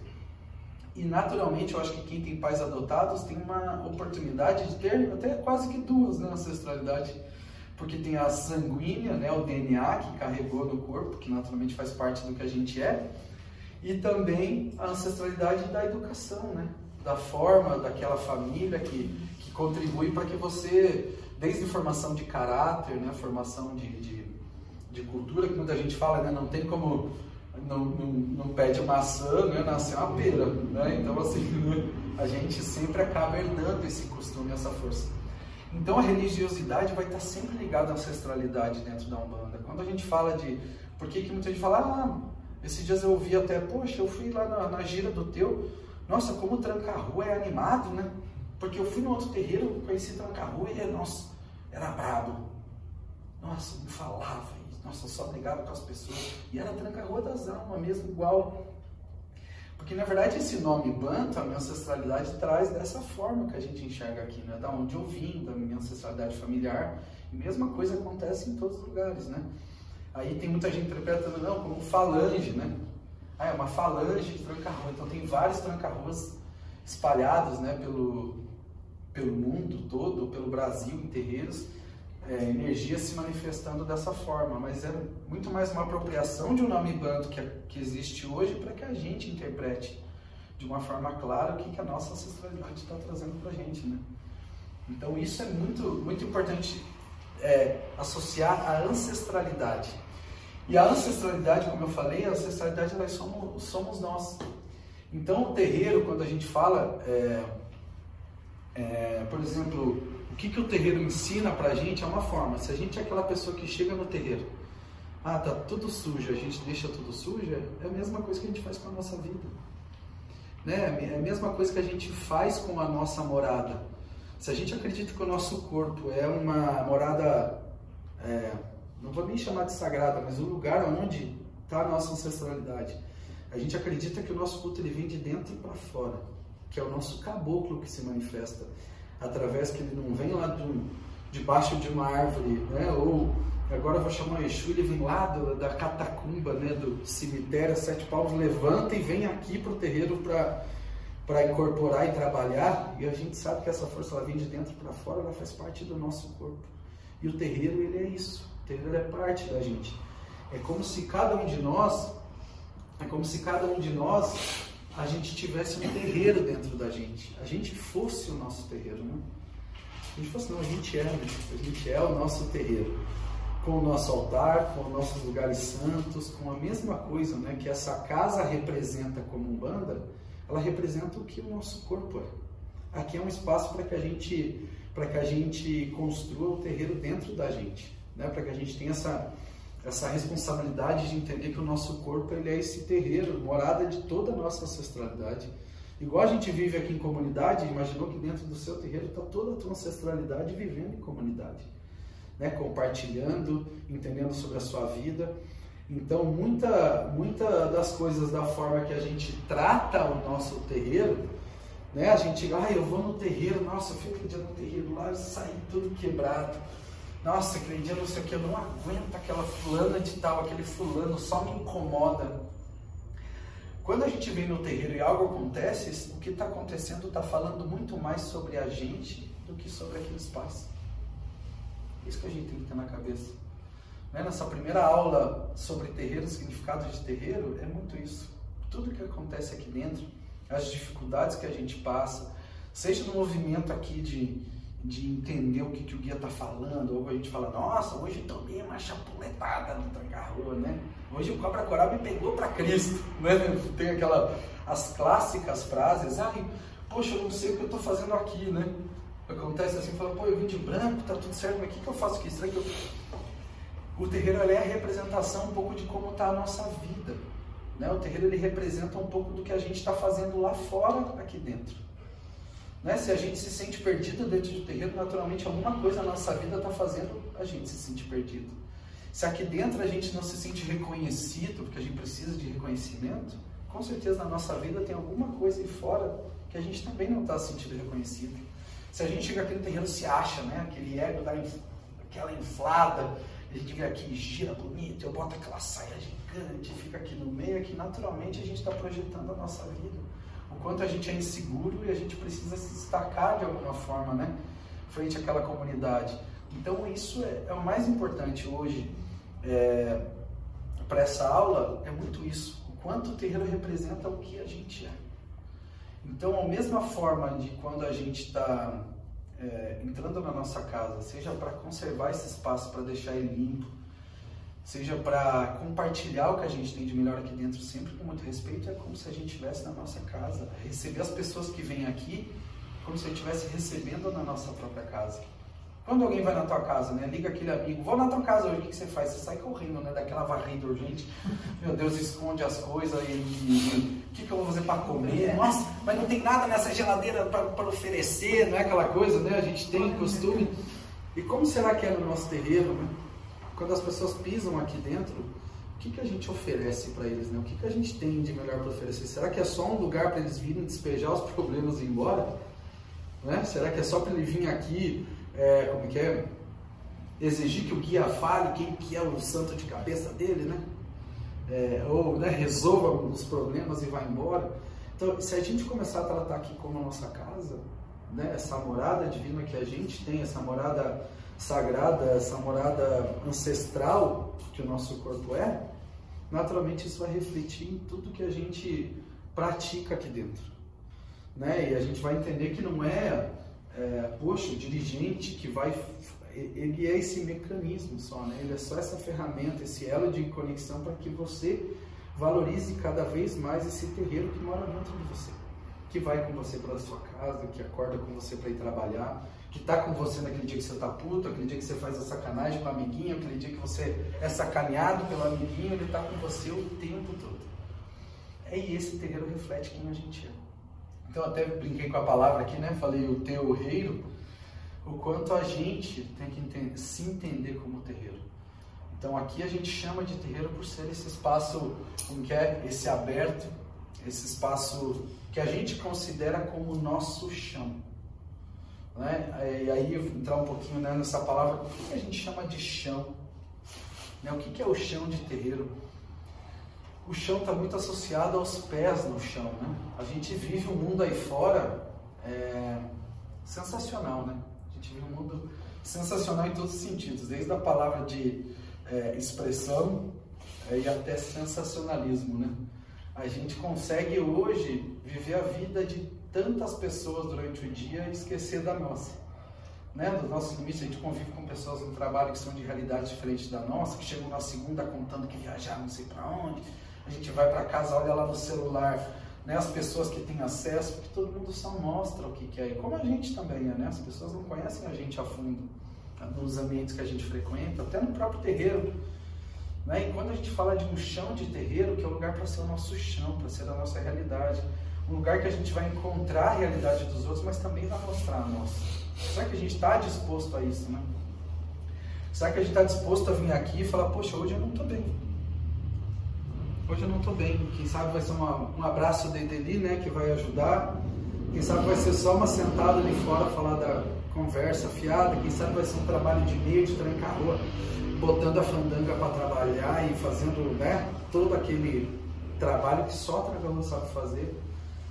E naturalmente eu acho que quem tem pais adotados tem uma oportunidade de ter até quase que duas né, ancestralidade. Porque tem a sanguínea, né, o DNA que carregou no corpo, que naturalmente faz parte do que a gente é, e também a ancestralidade da educação, né? da forma daquela família que, que contribui para que você, desde formação de caráter, né? formação de, de, de cultura, que muita gente fala, né? não tem como não, não, não pede maçã, né? nascer uma pera. Né? Então, assim, a gente sempre acaba herdando esse costume, essa força. Então, a religiosidade vai estar sempre ligada à ancestralidade dentro da Umbanda. Quando a gente fala de. Por que, que muita gente fala, ah, esses dias eu ouvi até, poxa, eu fui lá na, na gira do teu, nossa, como tranca-rua é animado, né? Porque eu fui no outro terreiro, conheci tranca-rua e, nossa, era brabo. Nossa, me falava, nossa, eu só brigava com as pessoas. E era tranca-rua das almas mesmo, igual. Porque na verdade esse nome Banto, a minha ancestralidade, traz dessa forma que a gente enxerga aqui, né? Da onde eu vim, da minha ancestralidade familiar. E mesma coisa acontece em todos os lugares, né? Aí tem muita gente interpretando, não, como falange, né? Ah, é uma falange de tranca-rua. Então tem vários tranca-ruas espalhados, né, pelo, pelo mundo todo, pelo Brasil, em terreiros, é, energia se manifestando dessa forma. Mas é muito mais uma apropriação de um nome banto que, que existe hoje para que a gente interprete de uma forma clara o que, que a nossa ancestralidade está trazendo para a gente, né? Então isso é muito, muito importante é, associar a ancestralidade. E a ancestralidade, como eu falei, a ancestralidade nós somos, somos nós. Então o terreiro, quando a gente fala, é, é, por exemplo, o que, que o terreiro ensina pra gente é uma forma. Se a gente é aquela pessoa que chega no terreiro, ah, tá tudo sujo, a gente deixa tudo sujo, é a mesma coisa que a gente faz com a nossa vida. Né? É a mesma coisa que a gente faz com a nossa morada. Se a gente acredita que o nosso corpo é uma morada é, não vou nem chamar de sagrada, mas o lugar onde está a nossa ancestralidade. A gente acredita que o nosso culto ele vem de dentro para fora, que é o nosso caboclo que se manifesta através que ele não vem lá do, debaixo de uma árvore, né? Ou agora eu vou chamar Exu, ele vem lá do, da catacumba, né? Do cemitério, sete paus, levanta e vem aqui para o terreiro para para incorporar e trabalhar. E a gente sabe que essa força ela vem de dentro para fora, ela faz parte do nosso corpo. E o terreiro ele é isso. Entendeu? É parte da gente. É como se cada um de nós, é como se cada um de nós, a gente tivesse um terreiro dentro da gente. A gente fosse o nosso terreiro, né? A gente fosse, não, a gente é, né? a gente é o nosso terreiro. Com o nosso altar, com os nossos lugares santos, com a mesma coisa, né? Que essa casa representa como Umbanda, ela representa o que o nosso corpo é. Aqui é um espaço para que a gente para que a gente construa o terreiro dentro da gente né? para que a gente tenha essa, essa responsabilidade de entender que o nosso corpo ele é esse terreiro, morada de toda a nossa ancestralidade. Igual a gente vive aqui em comunidade, imaginou que dentro do seu terreiro está toda a tua ancestralidade vivendo em comunidade, né? compartilhando, entendendo sobre a sua vida. Então, muita, muita das coisas da forma que a gente trata o nosso terreiro, né? A gente, ah, eu vou no terreiro, nossa, eu fico dia no terreiro lá, eu saí tudo quebrado nossa, aquele dia não sei o que, eu não aguento aquela fulana de tal, aquele fulano só me incomoda. Quando a gente vem no terreiro e algo acontece, o que está acontecendo está falando muito mais sobre a gente do que sobre aquele espaço. Isso que a gente tem que ter na cabeça. Né? Nessa primeira aula sobre terreiro, significado de terreiro, é muito isso. Tudo que acontece aqui dentro, as dificuldades que a gente passa, seja no movimento aqui de de entender o que, que o guia está falando, ou a gente fala, nossa, hoje tomei uma chapuletada no tranca-rua, né? Hoje o Cobra Coral me pegou para Cristo, né? Tem aquela, as clássicas frases, ai, poxa, eu não sei o que eu estou fazendo aqui, né? Acontece assim, fala, pô, eu vim de branco, tá tudo certo, mas o que, que eu faço aqui? Será que eu... O terreiro é a representação um pouco de como está a nossa vida, né? O terreiro ele representa um pouco do que a gente está fazendo lá fora, aqui dentro. Né? Se a gente se sente perdido dentro do terreno, naturalmente alguma coisa na nossa vida está fazendo a gente se sentir perdido. Se aqui dentro a gente não se sente reconhecido, porque a gente precisa de reconhecimento, com certeza na nossa vida tem alguma coisa aí fora que a gente também não está se sentindo reconhecido. Se a gente chega aqui no terreiro, se acha, né? Aquele ego dá aquela inflada, a gente vem aqui, gira bonito, eu boto aquela saia gigante, fica aqui no meio, aqui naturalmente a gente está projetando a nossa vida. O quanto a gente é inseguro e a gente precisa se destacar de alguma forma, né? Frente àquela comunidade. Então isso é, é o mais importante hoje é, para essa aula, é muito isso. O quanto o terreiro representa o que a gente é. Então, a mesma forma de quando a gente está é, entrando na nossa casa, seja para conservar esse espaço, para deixar ele limpo, seja para compartilhar o que a gente tem de melhor aqui dentro, sempre com muito respeito, é como se a gente estivesse na nossa casa. Receber as pessoas que vêm aqui como se a gente estivesse recebendo na nossa própria casa. Quando alguém vai na tua casa, né? Liga aquele amigo, vou na tua casa hoje, o que, que você faz? Você sai correndo, né? Daquela varrida urgente. Meu Deus, esconde as coisas e o que, que eu vou fazer para comer? Nossa, mas não tem nada nessa geladeira para oferecer, não é aquela coisa, né? A gente tem costume. E como será que é no nosso terreiro, né? Quando as pessoas pisam aqui dentro, o que, que a gente oferece para eles, né? O que, que a gente tem de melhor para oferecer? Será que é só um lugar para eles virem despejar os problemas e ir embora? Né? Será que é só para ele vir aqui é, como é que é? Exigir que o guia fale quem que é o santo de cabeça dele, né? É, ou né, resolva os problemas e vá embora. Então, se a gente começar a tratar aqui como a nossa casa, né, essa morada divina que a gente tem, essa morada sagrada, essa morada ancestral que o nosso corpo é, naturalmente isso vai refletir em tudo que a gente pratica aqui dentro. Né? E a gente vai entender que não é é, poxa, o dirigente que vai. Ele é esse mecanismo só, né? Ele é só essa ferramenta, esse elo de conexão para que você valorize cada vez mais esse terreiro que mora dentro de você. Que vai com você para sua casa, que acorda com você para ir trabalhar, que está com você naquele dia que você está puto, aquele dia que você faz a sacanagem com o amiguinho, aquele dia que você é sacaneado pelo amiguinho, ele está com você o tempo todo. É, e esse terreiro reflete quem a gente é. Então até brinquei com a palavra aqui, né? Falei o terreiro, o quanto a gente tem que entender, se entender como terreiro. Então aqui a gente chama de terreiro por ser esse espaço em que é esse aberto, esse espaço que a gente considera como nosso chão. Né? E aí entrar um pouquinho né, nessa palavra, o que a gente chama de chão? Né? O que é o chão de terreiro? o chão está muito associado aos pés no chão, né? A gente vive um mundo aí fora é, sensacional, né? A gente vive um mundo sensacional em todos os sentidos, desde a palavra de é, expressão é, e até sensacionalismo, né? A gente consegue hoje viver a vida de tantas pessoas durante o dia e esquecer da nossa. Né, dos nossos limites, a gente convive com pessoas no trabalho que são de realidades diferentes da nossa, que chegam na segunda contando que viajaram não sei para onde, a gente vai para casa, olha lá no celular, né, as pessoas que têm acesso, porque todo mundo só mostra o que quer. E como a gente também é, né? As pessoas não conhecem a gente a fundo né, nos ambientes que a gente frequenta, até no próprio terreiro. Né? E quando a gente fala de um chão de terreiro, que é o lugar para ser o nosso chão, para ser a nossa realidade, um lugar que a gente vai encontrar a realidade dos outros, mas também vai mostrar a nossa. Será que a gente está disposto a isso, né? Será que a gente está disposto a vir aqui e falar, poxa, hoje eu não estou bem hoje eu não estou bem. Quem sabe vai ser uma, um abraço de ali, né, que vai ajudar. Quem sabe vai ser só uma sentada ali fora falar da conversa fiada. Quem sabe vai ser um trabalho de meio, de trancar rua, botando a fandanga para trabalhar e fazendo, né, todo aquele trabalho que só Tragalão sabe fazer.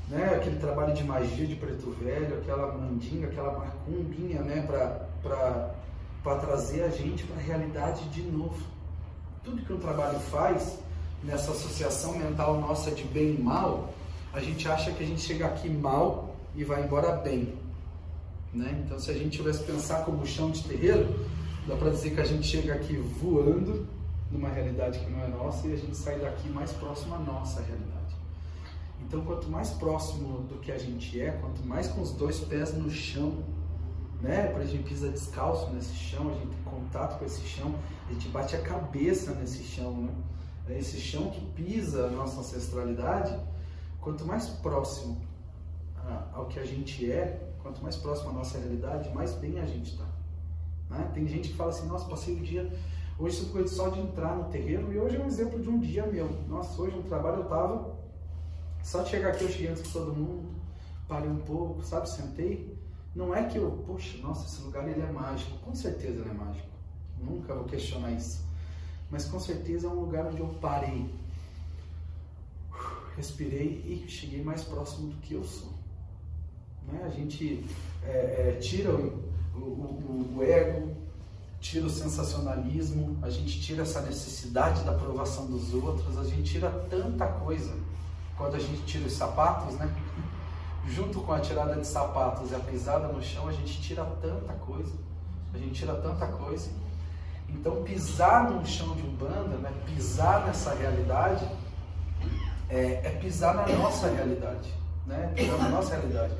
Né, aquele trabalho de magia de preto velho, aquela mandinga, aquela macumbinha, né, para trazer a gente para a realidade de novo. Tudo que o trabalho faz nessa associação mental nossa de bem e mal, a gente acha que a gente chega aqui mal e vai embora bem. Né? Então, se a gente tivesse pensar como chão de terreiro, dá para dizer que a gente chega aqui voando numa realidade que não é nossa e a gente sai daqui mais próximo à nossa realidade. Então, quanto mais próximo do que a gente é, quanto mais com os dois pés no chão, né? Quando a gente pisa descalço nesse chão, a gente tem contato com esse chão, a gente bate a cabeça nesse chão, né? Né, esse chão que pisa a nossa ancestralidade, quanto mais próximo ao que a gente é, quanto mais próximo à nossa realidade, mais bem a gente está. Né? Tem gente que fala assim, nossa, passei o dia, hoje só de entrar no terreiro, e hoje é um exemplo de um dia meu. Nossa, hoje no trabalho eu estava, só de chegar aqui eu cheguei antes que todo mundo, parei um pouco, sabe, sentei, Não é que eu, poxa, nossa, esse lugar ele é mágico. Com certeza ele é mágico. Nunca vou questionar isso. Mas com certeza é um lugar onde eu parei, respirei e cheguei mais próximo do que eu sou. Né? A gente é, é, tira o, o, o, o ego, tira o sensacionalismo, a gente tira essa necessidade da aprovação dos outros, a gente tira tanta coisa quando a gente tira os sapatos, né? Junto com a tirada de sapatos e a pisada no chão, a gente tira tanta coisa, a gente tira tanta coisa. Então, pisar no chão de Umbanda, né? pisar nessa realidade, é, é pisar na nossa realidade, né? Pisar na nossa realidade.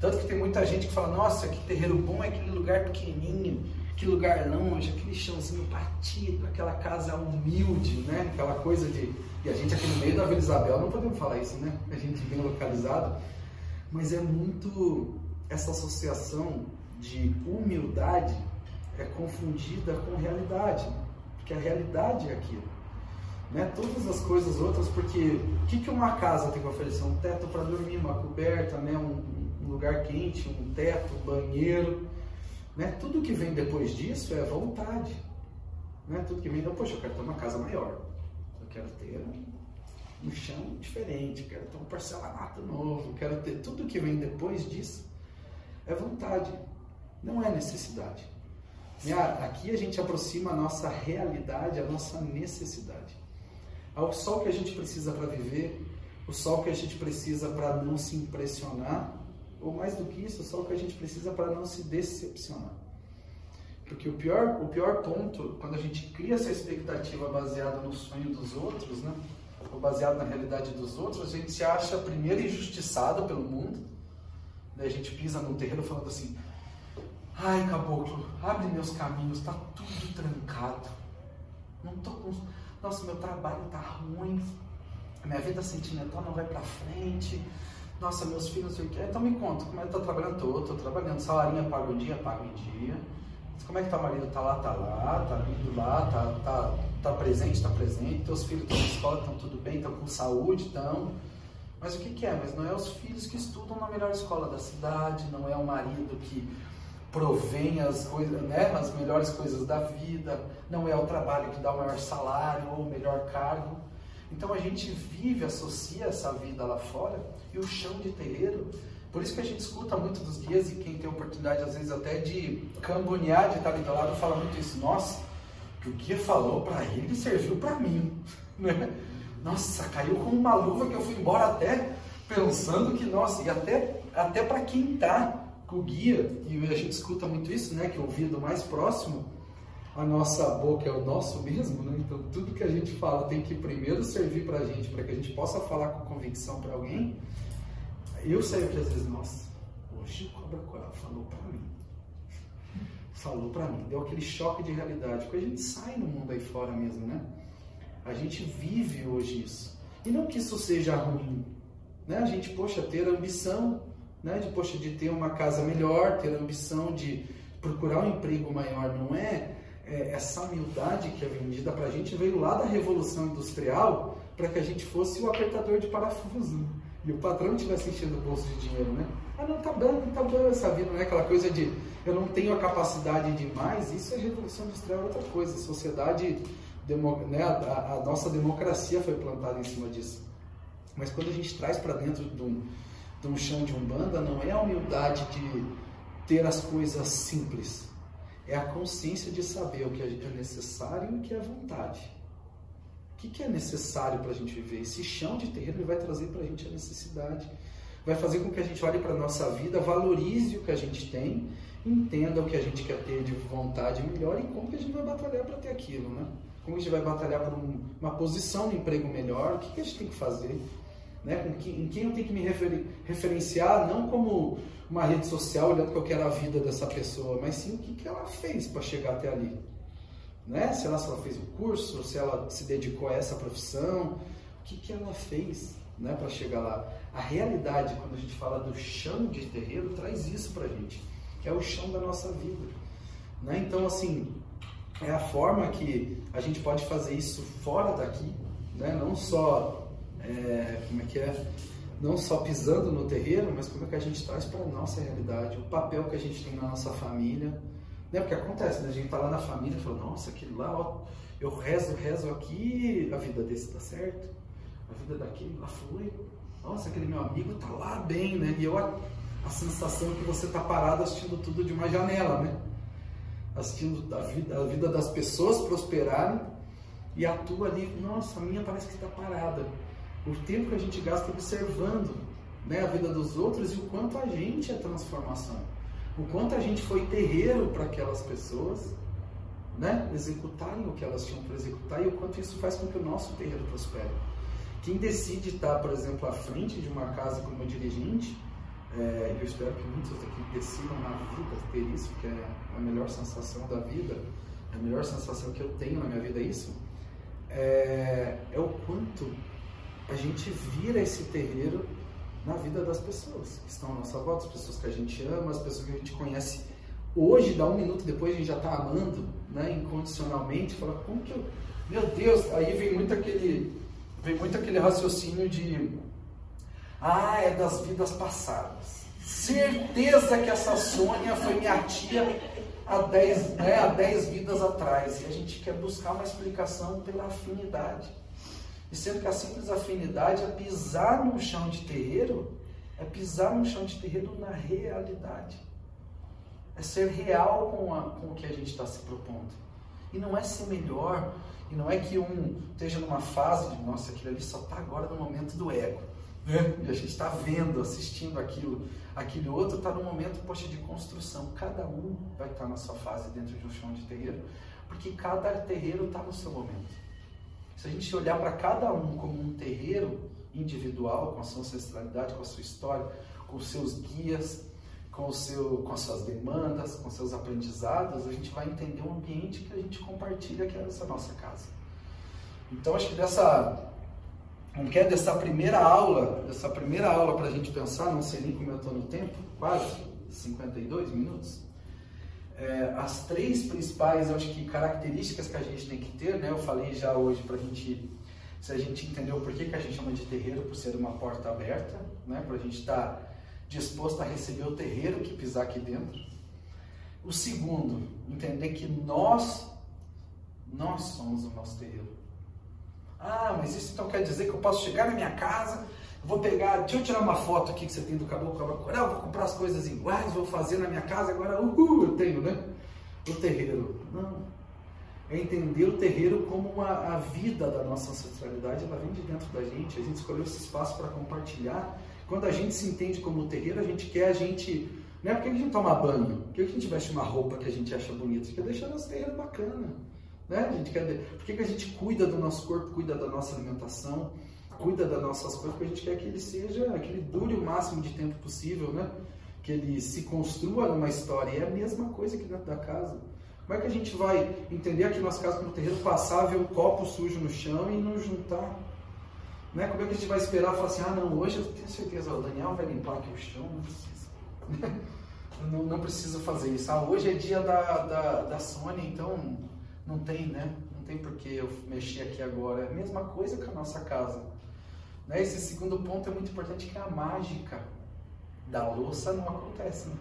Tanto que tem muita gente que fala, nossa, que terreiro bom é aquele lugar pequenininho, que lugar longe, aquele chãozinho batido, aquela casa humilde, né? Aquela coisa de. E a gente aqui no meio da Vila Isabel não podemos falar isso, né? A gente bem localizado. Mas é muito essa associação de humildade é confundida com realidade, porque a realidade é aquilo. Né? Todas as coisas outras, porque o que, que uma casa tem que oferecer? Um teto para dormir, uma coberta, né? um, um lugar quente, um teto, um banheiro. Né? Tudo que vem depois disso é vontade. Né? Tudo que vem, então, poxa, eu quero ter uma casa maior. Quero ter um, chão diferente, quero ter um porcelanato novo, quero ter tudo que vem depois disso é vontade, não é necessidade. Aqui a gente aproxima a nossa realidade, a nossa necessidade. O sol que a gente precisa para viver, o sol que a gente precisa para não se impressionar, ou mais do que isso, o que a gente precisa para não se decepcionar. Porque o pior, o pior ponto, quando a gente cria essa expectativa baseada no sonho dos outros, né? ou baseada na realidade dos outros, a gente se acha primeiro injustiçado pelo mundo. Daí a gente pisa no terreno falando assim: ai caboclo, abre meus caminhos, está tudo trancado. Não tô com. Nossa, meu trabalho tá ruim, minha vida sentimental não vai para frente nossa, meus filhos, não sei o quê. Então me conta, como é que tá trabalhando? Tô, tô trabalhando. Salarinha paga um dia, paga um dia. Como é que tá o marido? Tá lá, tá lá, tá indo lá, tá, tá, tá presente, tá presente. Teus filhos estão na escola, estão tudo bem, estão com saúde, estão. Mas o que, que, é? Mas não é os filhos que estudam na melhor escola da cidade, não é o marido que provém as coisas, né, as melhores coisas da vida, não é o trabalho que dá o maior salário ou o melhor cargo. Então a gente vive, associa essa vida lá fora e o chão de terreiro. Por isso que a gente escuta muito dos guias e quem tem oportunidade às vezes até de cambonear, de estar ali do lado, fala muito isso. Nossa, que o guia falou para ele serviu para mim. Né? Nossa, caiu como uma luva que eu fui embora até pensando que, nossa, e até, até para quem está com o guia, e a gente escuta muito isso, né? Que é o ouvido mais próximo, a nossa boca é o nosso mesmo, né? Então tudo que a gente fala tem que primeiro servir para a gente, para que a gente possa falar com convicção para alguém. Eu sei que às vezes, nossa, hoje Cobra Coral falou para mim. Falou para mim, deu aquele choque de realidade, porque a gente sai no mundo aí fora mesmo, né? A gente vive hoje isso. E não que isso seja ruim, né? A gente, poxa, ter ambição, né? De, poxa, de ter uma casa melhor, ter ambição de procurar um emprego maior, não é é, essa humildade que é vendida para a gente veio lá da Revolução Industrial para que a gente fosse o apertador de parafuso e o patrão tivesse enchendo o bolso de dinheiro, né? Ah, não, tá bom, tá bom essa vida, não é aquela coisa de eu não tenho a capacidade de mais, isso é Revolução Industrial, é outra coisa. A sociedade, né, a, a nossa democracia foi plantada em cima disso. Mas quando a gente traz para dentro de um, de um chão de umbanda, não é a humildade de ter as coisas simples, é a consciência de saber o que é necessário e o que é vontade. O que é necessário para a gente viver? Esse chão de terreno vai trazer para a gente a necessidade. Vai fazer com que a gente olhe para a nossa vida, valorize o que a gente tem, entenda o que a gente quer ter de vontade melhor e como que a gente vai batalhar para ter aquilo, né? Como a gente vai batalhar por um, uma posição de emprego melhor, o que, que a gente tem que fazer? Né? Em quem eu tenho que me referenciar, não como uma rede social olhando qual era a vida dessa pessoa, mas sim o que, que ela fez para chegar até ali. Né? Se, ela, se ela fez o curso, se ela se dedicou a essa profissão, o que, que ela fez né, para chegar lá. A realidade, quando a gente fala do chão de terreiro, traz isso para a gente, que é o chão da nossa vida. Né? Então, assim, é a forma que a gente pode fazer isso fora daqui, né? não só, é, como é que é, não só pisando no terreiro, mas como é que a gente traz para a nossa realidade, o papel que a gente tem na nossa família. Né? Porque acontece, né? a gente tá lá na família e fala, nossa, aquele lá, ó, eu rezo, rezo aqui, a vida desse tá certo, a vida daquele lá foi. Nossa, aquele meu amigo tá lá bem, né? E eu, a, a sensação que você tá parado assistindo tudo de uma janela, né? Assistindo a vida, a vida das pessoas prosperarem e a tua ali, nossa, a minha parece que está parada. O tempo que a gente gasta observando né, a vida dos outros e o quanto a gente é transformação. O quanto a gente foi terreiro para aquelas pessoas né, executarem o que elas tinham para executar e o quanto isso faz com que o nosso terreiro prospere. Quem decide estar, por exemplo, à frente de uma casa como dirigente, é, eu espero que muitos aqui decidam na vida ter isso, que é a melhor sensação da vida, a melhor sensação que eu tenho na minha vida é isso, é, é o quanto a gente vira esse terreiro na vida das pessoas que estão à nossa volta, as pessoas que a gente ama, as pessoas que a gente conhece hoje, dá um minuto depois a gente já está amando, né, incondicionalmente, fala, como que eu... Meu Deus, aí vem muito aquele, vem muito aquele raciocínio de, ah, é das vidas passadas. Certeza que essa Sônia foi minha tia há 10 né, há dez vidas atrás. E a gente quer buscar uma explicação pela afinidade. E sendo que a simples afinidade é pisar no chão de terreiro, é pisar no chão de terreiro na realidade. É ser real com, a, com o que a gente está se propondo. E não é ser melhor, e não é que um esteja numa fase de, nossa, aquilo ali só está agora no momento do ego. Né? E a gente está vendo, assistindo aquilo. Aquele outro está no momento, poxa, de construção. Cada um vai estar tá na sua fase dentro de um chão de terreiro, porque cada terreiro está no seu momento. Se a gente olhar para cada um como um terreiro individual, com a sua ancestralidade, com a sua história, com os seus guias, com, o seu, com as suas demandas, com seus aprendizados, a gente vai entender o ambiente que a gente compartilha, que é essa nossa casa. Então, acho que dessa, não quer dessa primeira aula, dessa primeira aula para a gente pensar, não sei nem como eu estou no tempo, quase 52 minutos é, as três principais, acho que, características que a gente tem que ter, né? Eu falei já hoje para a gente, se a gente entendeu por que, que a gente chama de terreiro, por ser uma porta aberta, né? Para a gente estar tá disposto a receber o terreiro que pisar aqui dentro. O segundo, entender que nós, nós somos o nosso terreiro. Ah, mas isso então quer dizer que eu posso chegar na minha casa vou pegar, deixa eu tirar uma foto aqui que você tem do caboclo Coral, vou comprar as coisas iguais, vou fazer na minha casa, agora uhul, eu tenho, né? O terreiro. Não. É entender o terreiro como uma, a vida da nossa ancestralidade, ela vem de dentro da gente, a gente escolheu esse espaço para compartilhar. Quando a gente se entende como terreiro, a gente quer a gente. Não é porque a gente toma banho, por que a gente veste uma roupa que a gente acha bonita? A gente quer deixar nosso terreiro bacana. Né? A gente quer, por que a gente cuida do nosso corpo, cuida da nossa alimentação? Cuida das nossas coisas, porque a gente quer que ele seja, que ele dure o máximo de tempo possível, né? Que ele se construa numa história. E é a mesma coisa aqui dentro da casa. Como é que a gente vai entender aqui nas casas no terreno, passar, ver um copo sujo no chão e não juntar? Né? Como é que a gente vai esperar falar assim, ah não, hoje eu tenho certeza, o Daniel vai limpar aqui o chão, não precisa. não, não precisa fazer isso. Ah, hoje é dia da, da, da então não tem, né? Não tem por que eu mexer aqui agora. É a mesma coisa com a nossa casa. Né? Esse segundo ponto é muito importante, que é a mágica da louça não acontece. Né?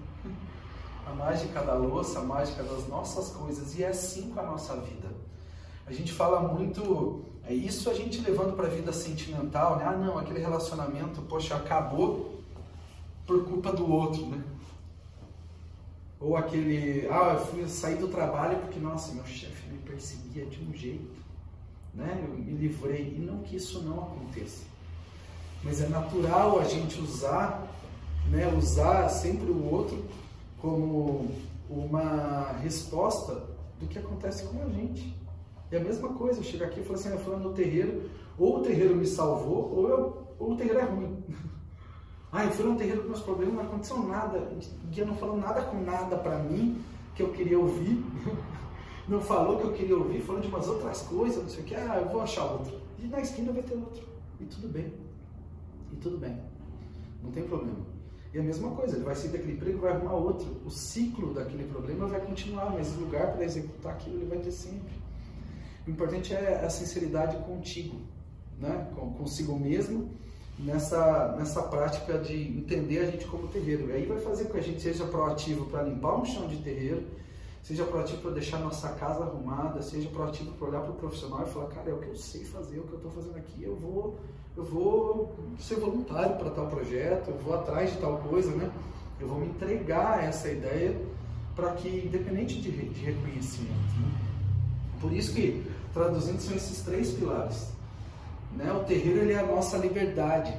A mágica da louça, a mágica das nossas coisas, e é assim com a nossa vida. A gente fala muito, é isso a gente levando para a vida sentimental, né? Ah, não, aquele relacionamento, poxa, acabou por culpa do outro, né? Ou aquele, ah, eu fui sair do trabalho porque, nossa, meu chefe me perseguia de um jeito, né? Eu me livrei. E não que isso não aconteça. Mas é natural a gente usar, né, usar sempre o outro como uma resposta do que acontece com a gente. É a mesma coisa, eu chego aqui e falo assim, eu fui no terreiro, ou o terreiro me salvou, ou, eu, ou o terreiro é ruim. ah, eu fui no terreiro com meus problemas, não aconteceu nada. O guia não falou nada com nada para mim que eu queria ouvir. não falou que eu queria ouvir, falando de umas outras coisas, não sei o que. Ah, eu vou achar outro. E na esquina vai ter outro. E tudo bem. E tudo bem, não tem problema. E a mesma coisa, ele vai sair daquele emprego vai arrumar outro. O ciclo daquele problema vai continuar, mas o lugar para executar aquilo ele vai ter sempre. O importante é a sinceridade contigo, né? consigo mesmo nessa, nessa prática de entender a gente como terreiro. E aí vai fazer com que a gente seja proativo para limpar um chão de terreiro, seja proativo para deixar nossa casa arrumada, seja proativo para olhar para o profissional e falar, cara, é o que eu sei fazer, é o que eu estou fazendo aqui, eu vou, eu vou ser voluntário para tal projeto, eu vou atrás de tal coisa, né? Eu vou me entregar a essa ideia para que, independente de, de reconhecimento. Né? Por isso que, traduzindo, são esses três pilares. Né? O terreiro ele é a nossa liberdade,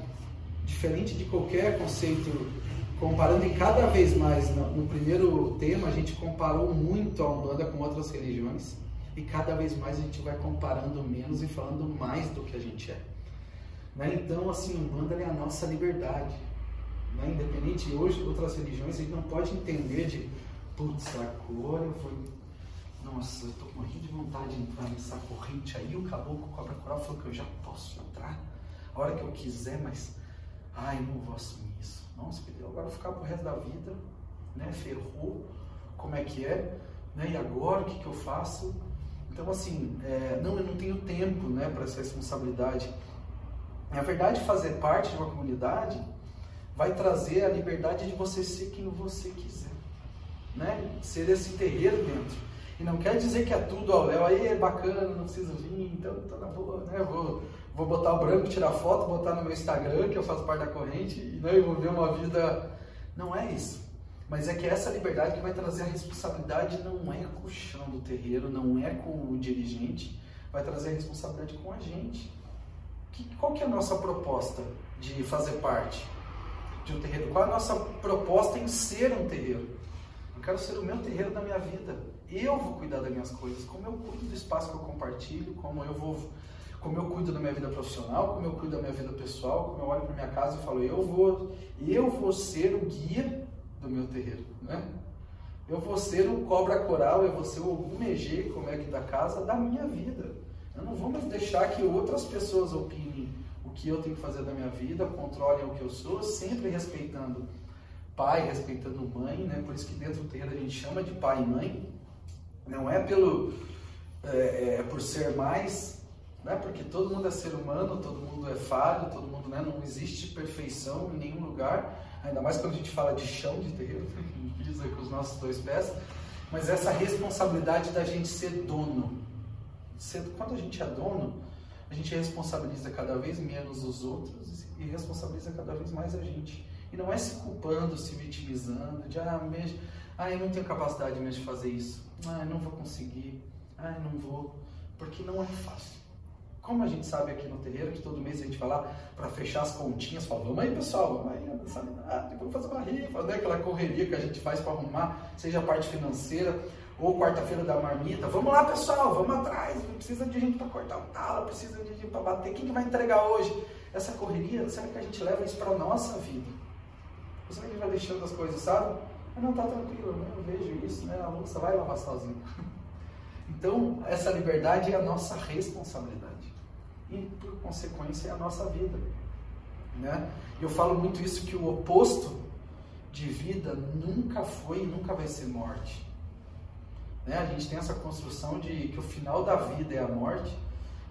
diferente de qualquer conceito, comparando e cada vez mais, no, primeiro tema a gente comparou muito a Umbanda com outras religiões, e cada vez mais a gente vai comparando menos e falando mais do que a gente é. Né? Então, assim, Umbanda é a nossa liberdade. Né? Independente, hoje, outras religiões, a gente não pode entender de putz, agora eu vou. Nossa, eu tô morrendo de vontade de entrar nessa corrente aí. O caboclo cobra coral falou que eu já posso entrar a hora que eu quiser, mas ai, não vou assumir isso. Nossa, agora eu vou ficar pro resto da vida, né? Ferrou, como é que é, né? E agora o que, que eu faço? Então, assim, é, não, eu não tenho tempo né, para essa responsabilidade. Na verdade, fazer parte de uma comunidade vai trazer a liberdade de você ser quem você quiser né? Ser esse terreiro dentro. E não quer dizer que é tudo ao Léo, aí é bacana, não preciso vir, então tá na boa, né? Vou, vou botar o branco, tirar foto, botar no meu Instagram, que eu faço parte da corrente, e né, eu vou ver uma vida. Não é isso. Mas é que essa liberdade que vai trazer a responsabilidade não é com o chão do terreiro, não é com o dirigente, vai trazer a responsabilidade com a gente. Que, qual que é a nossa proposta de fazer parte de um terreiro? Qual é a nossa proposta em ser um terreiro? quero ser o meu terreiro da minha vida. Eu vou cuidar das minhas coisas, como eu cuido do espaço que eu compartilho, como eu vou, como eu cuido da minha vida profissional, como eu cuido da minha vida pessoal, como eu olho para minha casa e falo, eu vou, eu vou ser o guia do meu terreiro, né? Eu vou ser o cobra coral, eu vou ser o megê, como é que da casa, da minha vida. Eu não vou mais deixar que outras pessoas opinem o que eu tenho que fazer da minha vida, controlem o que eu sou, sempre respeitando pai respeitando mãe, né? Por isso que dentro do terreiro a gente chama de pai e mãe. Não é pelo é, é, por ser mais, né? Porque todo mundo é ser humano, todo mundo é falho, todo mundo, né? Não existe perfeição em nenhum lugar. Ainda mais quando a gente fala de chão de terreiro, pisa com os nossos dois pés. Mas essa responsabilidade da gente ser dono. Quando a gente é dono, a gente responsabiliza cada vez menos os outros e responsabiliza cada vez mais a gente. E não é se culpando, se vitimizando, de ah, mesmo, ah, eu não tenho capacidade mesmo de fazer isso, ah, eu não vou conseguir, ah, eu não vou, porque não é fácil. Como a gente sabe aqui no terreiro, que todo mês a gente vai lá para fechar as continhas, fala, vamos aí pessoal, vamos aí, ah, vamos fazer uma rifa, né? aquela correria que a gente faz para arrumar, seja a parte financeira, ou quarta-feira da marmita, vamos lá pessoal, vamos atrás, precisa de gente para cortar o talo, precisa de gente para bater, quem que vai entregar hoje? Essa correria, será que a gente leva isso para a nossa vida? Você que vai deixando as coisas, sabe? Mas não, tá tranquilo, né? eu vejo isso, né? A louça vai lavar sozinho. Então, essa liberdade é a nossa responsabilidade. E, por consequência, é a nossa vida. Né? Eu falo muito isso, que o oposto de vida nunca foi e nunca vai ser morte. Né? A gente tem essa construção de que o final da vida é a morte,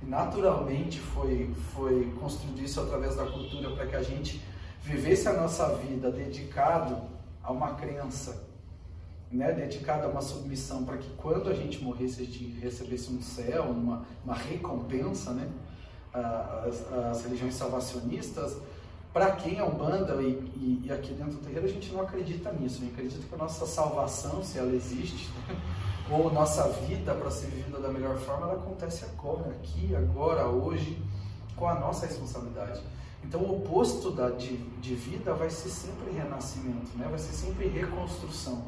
e naturalmente foi, foi construído isso através da cultura para que a gente vivesse a nossa vida dedicado a uma crença, né, dedicado a uma submissão, para que quando a gente morresse, a gente recebesse um céu, uma, uma recompensa, né, as, as religiões salvacionistas, para quem é Umbanda e, e, e, aqui dentro do terreiro a gente não acredita nisso, a gente acredita que a nossa salvação, se ela existe, ou nossa vida para ser vivida da melhor forma, ela acontece agora, aqui, agora, hoje, com a nossa responsabilidade. Então, o oposto da, de, de vida vai ser sempre renascimento, né? vai ser sempre reconstrução.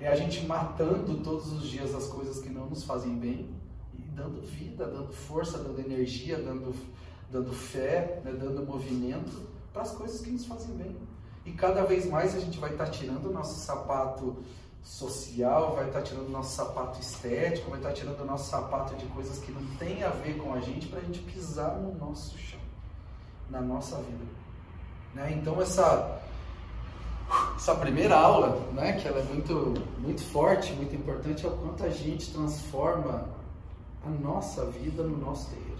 É a gente matando todos os dias as coisas que não nos fazem bem dando vida, dando força, dando energia, dando, dando fé, né? dando movimento para as coisas que nos fazem bem. E cada vez mais a gente vai estar tá tirando o nosso sapato social, vai estar tá tirando o nosso sapato estético, vai estar tá tirando o nosso sapato de coisas que não tem a ver com a gente para a gente pisar no nosso chão na nossa vida. Né? Então essa essa primeira aula, né, que ela é muito muito forte, muito importante, é o quanto a gente transforma a nossa vida no nosso terreiro.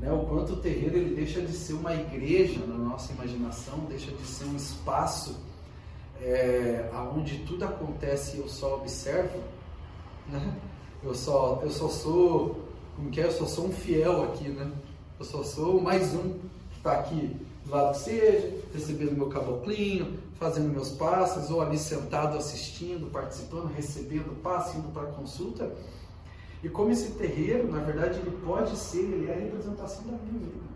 né? o quanto o terreiro ele deixa de ser uma igreja na nossa imaginação, deixa de ser um espaço é, onde tudo acontece e eu só observo, né? eu, só, eu só sou, como que é? Eu só sou um fiel aqui, né? eu só sou mais um que está aqui do lado que seja, recebendo meu caboclinho, fazendo meus passos, ou ali sentado assistindo, participando, recebendo passe, indo para consulta. E como esse terreiro, na verdade, ele pode ser, ele é a representação da minha vida.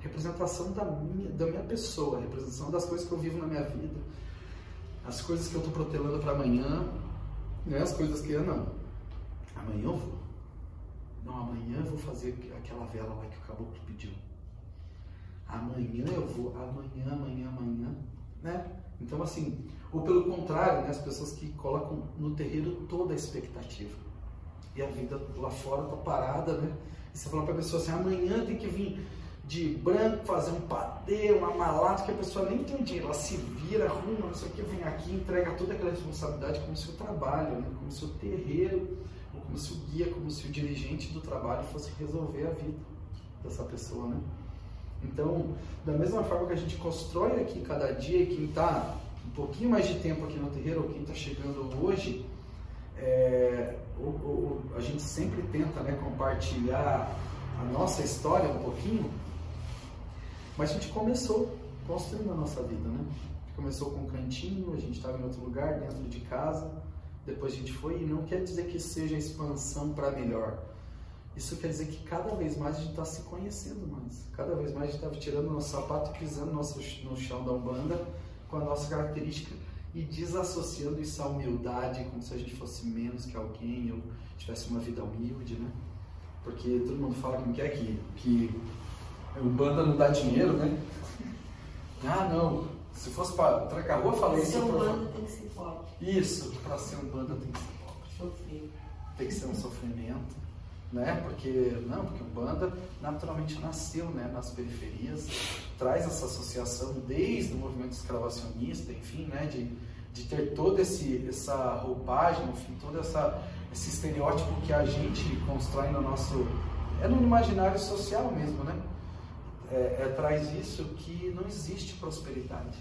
Representação da minha, da minha pessoa, representação das coisas que eu vivo na minha vida, as coisas que eu estou protelando para amanhã, não é as coisas que eu não. Amanhã eu vou. Não, amanhã eu vou fazer aquela vela lá que o caboclo pediu. Amanhã eu vou, amanhã, amanhã, amanhã, né? Então assim, ou pelo contrário, né, as pessoas que colocam no terreiro toda a expectativa e a vida lá fora tá parada, né? E você fala para a pessoa assim, amanhã tem que vir de branco, fazer um padê, uma malata, que a pessoa nem tem dinheiro, ela se vira, arruma, não sei o que, vem aqui, entrega toda aquela responsabilidade como se o trabalho, né? como se o terreiro, ou como se o guia, como se o dirigente do trabalho fosse resolver a vida dessa pessoa, né? Então, da mesma forma que a gente constrói aqui cada dia, e quem está um pouquinho mais de tempo aqui no terreiro, ou quem está chegando hoje, é, o, o, a gente sempre tenta né, compartilhar a nossa história um pouquinho, mas a gente começou construindo a nossa vida, né? Começou com um cantinho, a gente estava em outro lugar, dentro de casa, depois a gente foi, e não quer dizer que seja expansão para melhor. Isso quer dizer que cada vez mais a gente está se conhecendo mais. Cada vez mais a gente está tirando nosso sapato e pisando nosso, no chão da Umbanda com a nossa característica e desassociando isso à humildade, como se a gente fosse menos que alguém ou tivesse uma vida humilde, né? Porque todo mundo fala que quer que, que o banda não dá dinheiro, né? Ah, não. Se fosse para trancar a rua, falei isso. Ser um banda tem que ser pobre. Isso, para ser um banda tem que ser pobre. Sofrer. Tem que ser um sofrimento né? Porque não, porque o banda naturalmente nasceu, né, nas periferias, traz essa associação desde o movimento escravacionista, enfim, né, de, de ter toda esse essa roupagem, enfim, todo essa esse estereótipo que a gente constrói no nosso é no imaginário social mesmo, né? É, é, traz isso que não existe prosperidade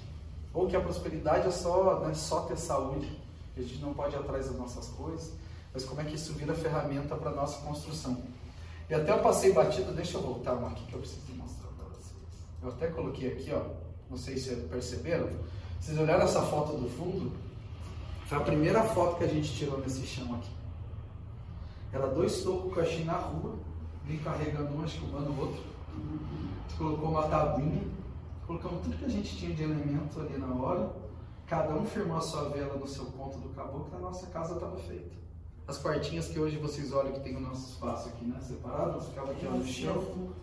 ou que a prosperidade é só né, só ter saúde, a gente não pode ir atrás das nossas coisas mas como é que isso vira ferramenta para a nossa construção. E até eu passei batido, deixa eu voltar uma aqui que eu preciso mostrar para vocês. Eu até coloquei aqui, ó, não sei se perceberam, vocês olharam essa foto do fundo? Foi a primeira foto que a gente tirou nesse chão aqui. Era dois tocos que eu achei na rua, vim carregando um, acho que uma no outro. colocou uma tabuinha, colocamos tudo que a gente tinha de elemento ali na hora. Cada um firmou a sua vela no seu ponto do caboclo, a nossa casa estava feita. As quartinhas que hoje vocês olham que tem o nosso espaço aqui, né? Separado, ficava aqui no chão,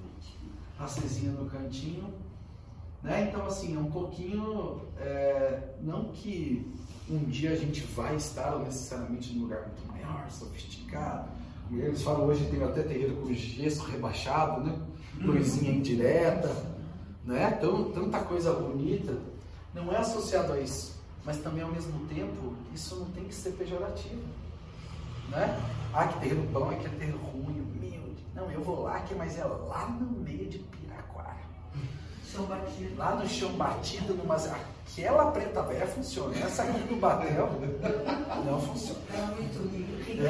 a cezinha no cantinho. Né? Então, assim, é um pouquinho. É, não que um dia a gente vai estar necessariamente num lugar muito maior, sofisticado. Eles falam hoje tem até terreiro com gesso rebaixado, né? Luzinha indireta, né? Tão, tanta coisa bonita. Não é associado a isso, mas também ao mesmo tempo, isso não tem que ser pejorativo né? Ah, que terreno bom, aquele terreno ruim, humilde. Não, eu vou lá, que mas é lá no. Chão batido. Lá no chão batido, numa... aquela preta velha funciona. Essa aqui do Batel não funciona.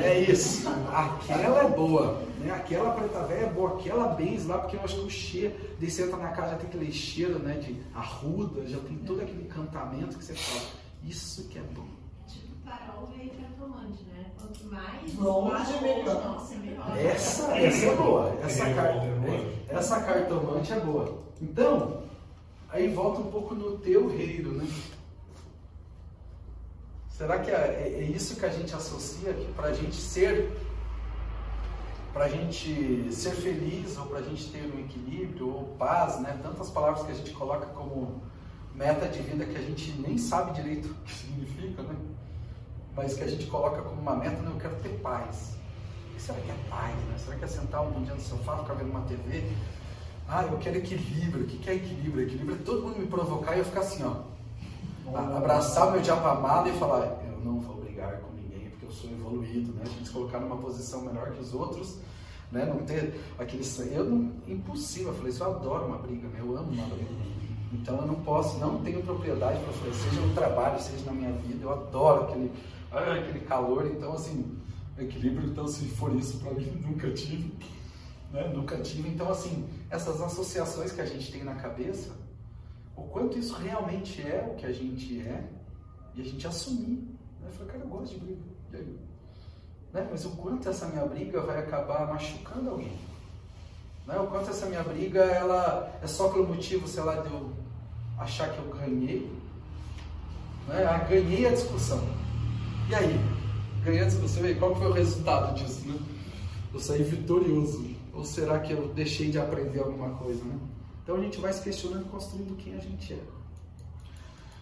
É isso. Aquela é boa. Né? Aquela preta velha é boa. Aquela bens lá, porque eu acho que o cheiro, daí você entra na casa, já tem aquele cheiro né, de arruda, já tem todo aquele encantamento que você fala. Isso que é bom. Carol veio cartomante, né? Quanto mais longe, melhor. Essa, essa é boa. Essa, carta, essa cartomante é boa. Então, aí volta um pouco no teu reino, né? Será que é, é, é isso que a gente associa para a gente ser, para a gente ser feliz ou para a gente ter um equilíbrio ou paz, né? Tantas palavras que a gente coloca como meta de vida que a gente nem sabe direito o que significa, né? Mas que a gente coloca como uma meta, não, eu quero ter paz. O que será que é paz? Né? Será que é sentar um dia no sofá, ficar vendo uma TV? Ah, eu quero equilíbrio. O que é equilíbrio? Equilíbrio é todo mundo me provocar e eu ficar assim, ó. Abraçar o meu diapamado e falar, eu não vou brigar com ninguém porque eu sou evoluído, né? A gente se colocar numa posição melhor que os outros. né? Não ter aquele eu não, impossível. Eu falei, isso eu adoro uma briga, né? eu amo uma briga. Então eu não posso, não tenho propriedade para fazer, seja no trabalho, seja na minha vida. Eu adoro aquele, ah, aquele calor. Então assim, equilíbrio. Então se for isso para mim nunca tive, né? Nunca tive. Então assim, essas associações que a gente tem na cabeça, o quanto isso realmente é o que a gente é e a gente assumir. Né? Falei, cara, eu gosto de briga. E aí? Né? Mas o quanto essa minha briga vai acabar machucando alguém? Né? O quanto essa minha briga ela é só pelo motivo, sei lá, de eu achar que eu ganhei. Né? Ah, ganhei a discussão. E aí? Ganhei a discussão. E qual foi o resultado disso? Né? Eu saí vitorioso. Ou será que eu deixei de aprender alguma coisa? Né? Então a gente vai se questionando, construindo quem a gente é.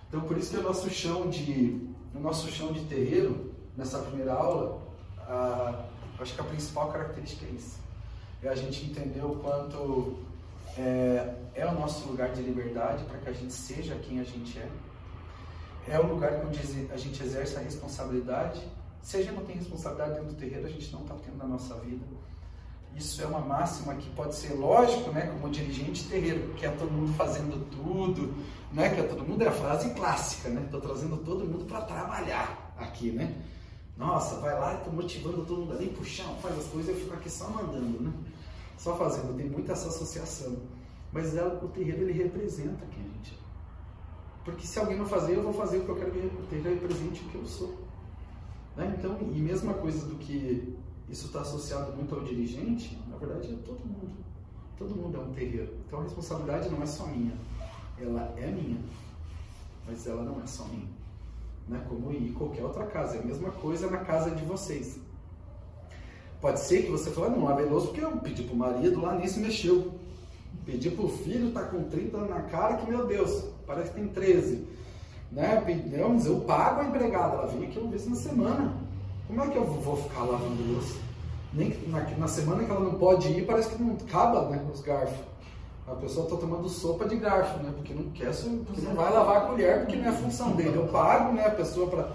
Então por isso que o nosso chão de, o nosso chão de terreiro, nessa primeira aula, a, acho que a principal característica é isso. É a gente entender o quanto é, é o nosso lugar de liberdade para que a gente seja quem a gente é. É o lugar onde a gente exerce a responsabilidade. Se a gente não tem responsabilidade dentro do terreiro, a gente não está tendo na nossa vida. Isso é uma máxima que pode ser lógico, né, como dirigente terreiro, que é todo mundo fazendo tudo, né, que é todo mundo é a frase clássica, né? Estou trazendo todo mundo para trabalhar aqui, né? Nossa, vai lá, estou motivando todo mundo ali, puxão, faz as coisas, eu fico aqui só mandando, né? Só fazendo, tem muita essa associação. Mas ela, o terreiro ele representa quem a gente é. Porque se alguém não fazer, eu vou fazer o que eu quero que o terreiro represente o que eu sou. Né? Então, e mesma coisa do que isso está associado muito ao dirigente, na verdade é todo mundo. Todo mundo é um terreiro. Então a responsabilidade não é só minha, ela é minha, mas ela não é só minha. Né? Como em qualquer outra casa, é a mesma coisa na casa de vocês. Pode ser que você fale, ah, não, é veloso porque eu pedi para o marido lá nisso mexeu. Pedi para o filho, tá com 30 na cara, que meu Deus, parece que tem 13. Né? Eu pago a empregada, ela vem aqui uma vez na semana como é que eu vou ficar lavando louça? Nem na, na, semana que ela não pode ir, parece que não acaba né, os garfos. A pessoa está tomando sopa de garfo, né? Porque não quer, porque não vai lavar a colher, porque não é função dele. Eu pago né, a pessoa para.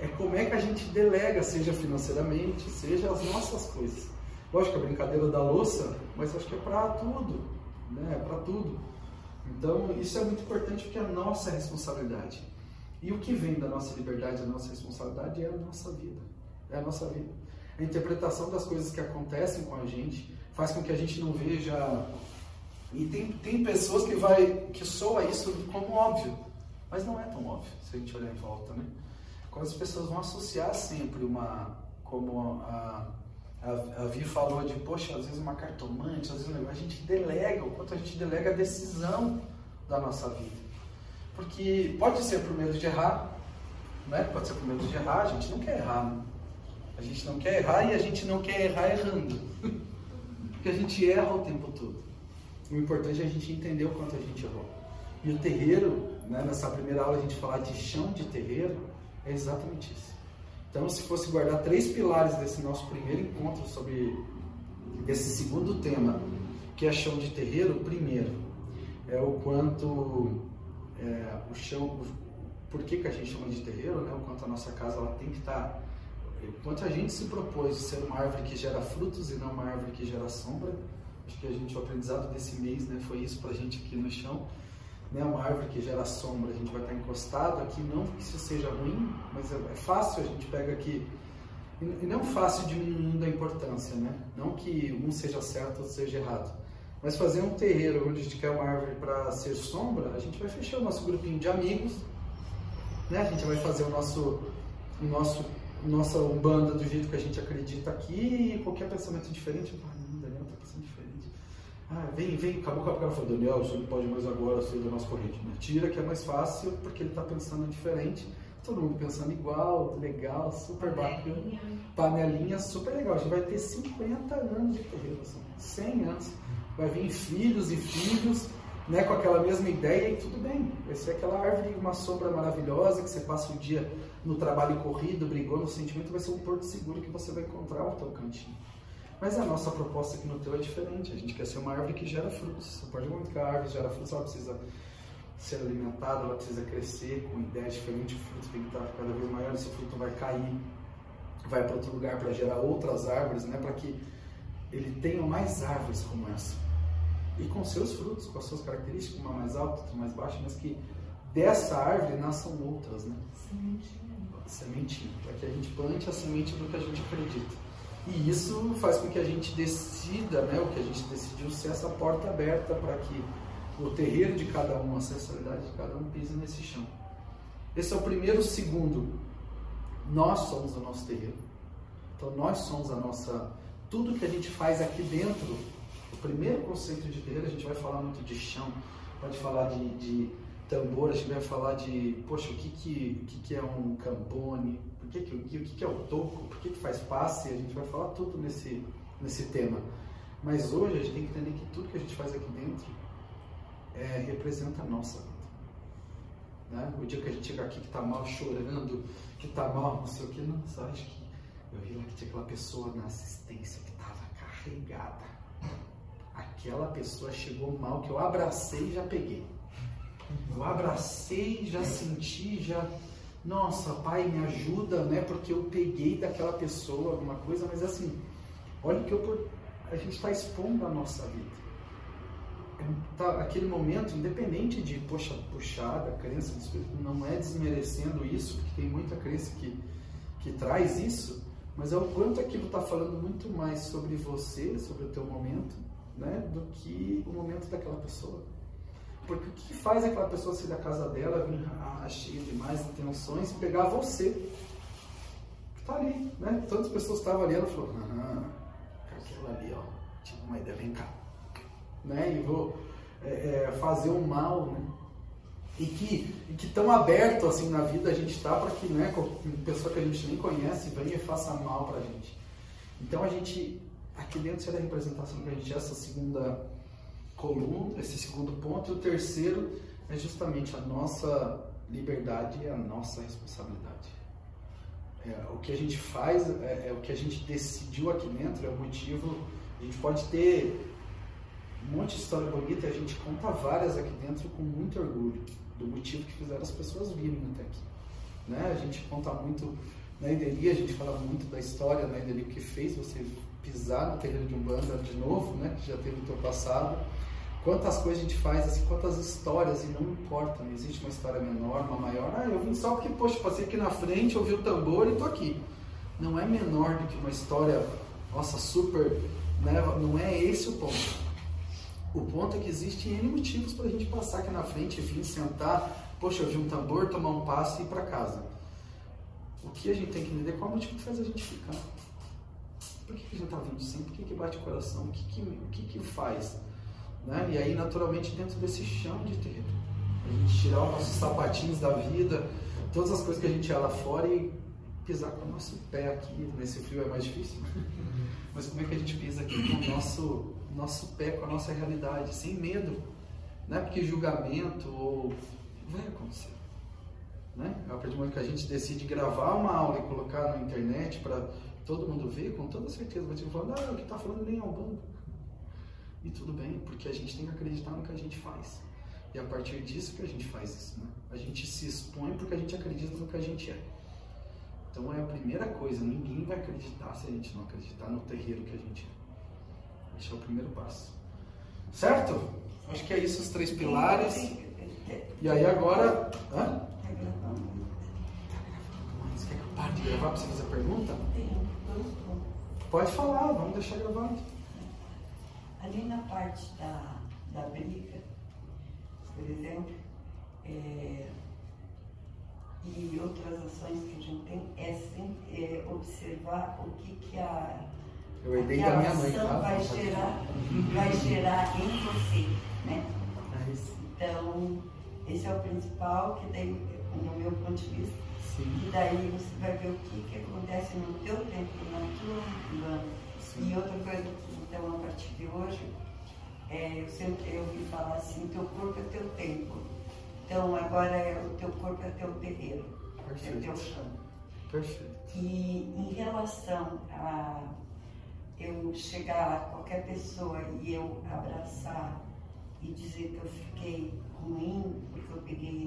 É como é que a gente delega, seja financeiramente, seja as nossas coisas. Lógico, a brincadeira da louça, mas acho que é para tudo, né? É para tudo. Então, isso é muito importante porque é a nossa responsabilidade. E o que vem da nossa liberdade, da nossa responsabilidade é a nossa vida é a nossa vida. A interpretação das coisas que acontecem com a gente faz com que a gente não veja. E tem, tem pessoas que vai que soa isso como óbvio, mas não é tão óbvio se a gente olhar em volta, né? Quando as pessoas vão associar sempre uma, como a, a, Vi falou de, poxa, às vezes uma cartomante, às vezes a gente delega, o quanto a gente delega a decisão da nossa vida. Porque pode ser por medo de errar, né? Pode ser por medo de errar, a gente não quer errar? A gente não quer errar e a gente não quer errar errando. Porque a gente erra o tempo todo. O importante é a gente entender o quanto a gente errou. E o terreiro, né, nessa primeira aula a gente falar de chão de terreiro, é exatamente isso. Então, se fosse guardar três pilares desse nosso primeiro encontro sobre esse segundo tema, que é chão de terreiro, o primeiro é o quanto é, o chão, o, por que, que a gente chama de terreiro, né? o quanto a nossa casa ela tem que estar Enquanto a gente se propôs ser uma árvore que gera frutos e não uma árvore que gera sombra, acho que a gente, o aprendizado desse mês né, foi isso para a gente aqui no chão, né, uma árvore que gera sombra, a gente vai estar encostado aqui, não que isso seja ruim, mas é, é fácil, a gente pega aqui, e não fácil diminuindo a importância, né? não que um seja certo ou seja errado, mas fazer um terreiro onde a gente quer uma árvore para ser sombra, a gente vai fechar o nosso grupinho de amigos, né? a gente vai fazer o nosso, o nosso nossa Umbanda do jeito que a gente acredita aqui e qualquer pensamento diferente, ah, não, Daniel está pensando diferente. Ah, vem, vem, acabou com a cara falou, Daniel, você não pode mais agora sair da nossa corrente. Tira que é mais fácil porque ele está pensando diferente. Todo mundo pensando igual, legal, super bacana. Panelinha, super legal. A gente vai ter 50 anos de terreiro, 100 anos. Vai vir filhos e filhos né, com aquela mesma ideia e tudo bem. Vai ser aquela árvore, uma sombra maravilhosa que você passa o dia no trabalho corrido, brigou no sentimento, vai ser um porto seguro que você vai encontrar o teu cantinho. Mas a nossa proposta aqui no teu é diferente. A gente quer ser uma árvore que gera frutos. Você pode ver que a árvore gera frutos, ela precisa ser alimentada, ela precisa crescer com ideias diferentes, o fruto tem que estar cada vez maior, esse fruto vai cair, vai para outro lugar para gerar outras árvores, né, para que ele tenha mais árvores como essa. E com seus frutos, com as suas características, uma mais alta, outra mais baixa, mas que dessa árvore nasçam outras, né? Sementinha. Sementinha, para que a gente plante a semente do que a gente acredita. E isso faz com que a gente decida, né, o que a gente decidiu ser essa porta aberta para que o terreiro de cada um, a ancestralidade de cada um pise nesse chão. Esse é o primeiro. Segundo, nós somos o nosso terreiro. Então nós somos a nossa. Tudo que a gente faz aqui dentro, o primeiro conceito de terreiro, a gente vai falar muito de chão, pode falar de, de tambor, a gente vai falar de, poxa, o que, que, o que, que é um campone, que que, o que, que é o toco, por que, que faz passe, a gente vai falar tudo nesse, nesse tema. Mas hoje a gente tem que entender que tudo que a gente faz aqui dentro é, representa a nossa vida. Né? O dia que a gente chega aqui que está mal chorando, que está mal, não sei o que, só acho que eu vi lá que tinha aquela pessoa na assistência que estava carregada. Aquela pessoa chegou mal, que eu abracei e já peguei. Eu abracei, já senti, já. Nossa, pai, me ajuda, né? Porque eu peguei daquela pessoa alguma coisa, mas assim, olha que eu, a gente está expondo a nossa vida. É, tá, aquele momento, independente de, poxa, puxada, crença não é desmerecendo isso, porque tem muita crença que, que traz isso, mas é o quanto aquilo está falando muito mais sobre você, sobre o teu momento, né, do que o momento daquela pessoa. Porque o que faz aquela pessoa sair da casa dela, vir ah, cheia de mais intenções, pegar você, que está ali, né? Tantas pessoas estavam ali, ela falou, ah, aquela ali, ó, tinha uma ideia, vem cá, né? E vou é, é, fazer um mal, né? E que e que tão aberto assim na vida a gente está para que, né, pessoa que a gente nem conhece venha e faça mal para a gente. Então a gente aqui dentro será a representação que a gente essa segunda coluna, esse segundo ponto, e o terceiro é justamente a nossa liberdade e a nossa responsabilidade. É, o que a gente faz, é, é, o que a gente decidiu aqui dentro, é o motivo. A gente pode ter um monte de história bonita a gente conta várias aqui dentro com muito orgulho do motivo que fizeram as pessoas virem até aqui. Né? A gente conta muito na Ideli, a gente fala muito da história na Ideli, o que fez você pisar no terreno de Umbanda de novo, né? que já teve o teu passado Quantas coisas a gente faz, assim, quantas histórias, e não importa, não existe uma história menor, uma maior. Ah, eu vim só porque, poxa, passei aqui na frente, ouvi o tambor e tô aqui. Não é menor do que uma história, nossa, super. Né? Não é esse o ponto. O ponto é que existem N motivos para a gente passar aqui na frente, vir, sentar, poxa, ouvir um tambor, tomar um passo e ir para casa. O que a gente tem que entender qual é o motivo que faz a gente ficar. Por que, que a gente está vindo sempre? Por que, que bate o coração? O que, que, o que, que faz? Né? E aí, naturalmente, dentro desse chão de terreno, a gente tirar os nossos sapatinhos da vida, todas as coisas que a gente ia lá fora e pisar com o nosso pé aqui. Nesse frio é mais difícil. Mas como é que a gente pisa aqui com o nosso, nosso pé, com a nossa realidade, sem medo? Não é porque julgamento ou. vai acontecer. Né? A partir do momento que a gente decide gravar uma aula e colocar na internet para todo mundo ver, com toda certeza vai te falar, não, o que está falando nem é o banco. E tudo bem, porque a gente tem que acreditar no que a gente faz. E a partir disso que a gente faz isso, né? A gente se expõe porque a gente acredita no que a gente é. Então é a primeira coisa, ninguém vai acreditar se a gente não acreditar no terreiro que a gente é. Esse é o primeiro passo. Certo? Acho que é isso os três pilares. E aí agora. Hã? Você quer que eu pare de gravar para você fazer a pergunta? Pode falar, vamos deixar gravado ali na parte da, da briga, por exemplo, é, e outras ações que a gente tem, é sempre é, observar o que, que a, Eu da minha mãe, tá? vai gerar, vai gerar em você, né? Então, esse é o principal, que daí, no meu ponto de vista, Sim. e daí você vai ver o que, que acontece no teu tempo, na tua ano. E outra coisa que então, a partir de hoje, é, eu sempre ouvi falar assim, teu corpo é teu templo. Então, agora é, o teu corpo é teu terreiro, Perfeito. é teu chão. Perfeito. E em relação a eu chegar a qualquer pessoa e eu abraçar e dizer que eu fiquei ruim porque eu peguei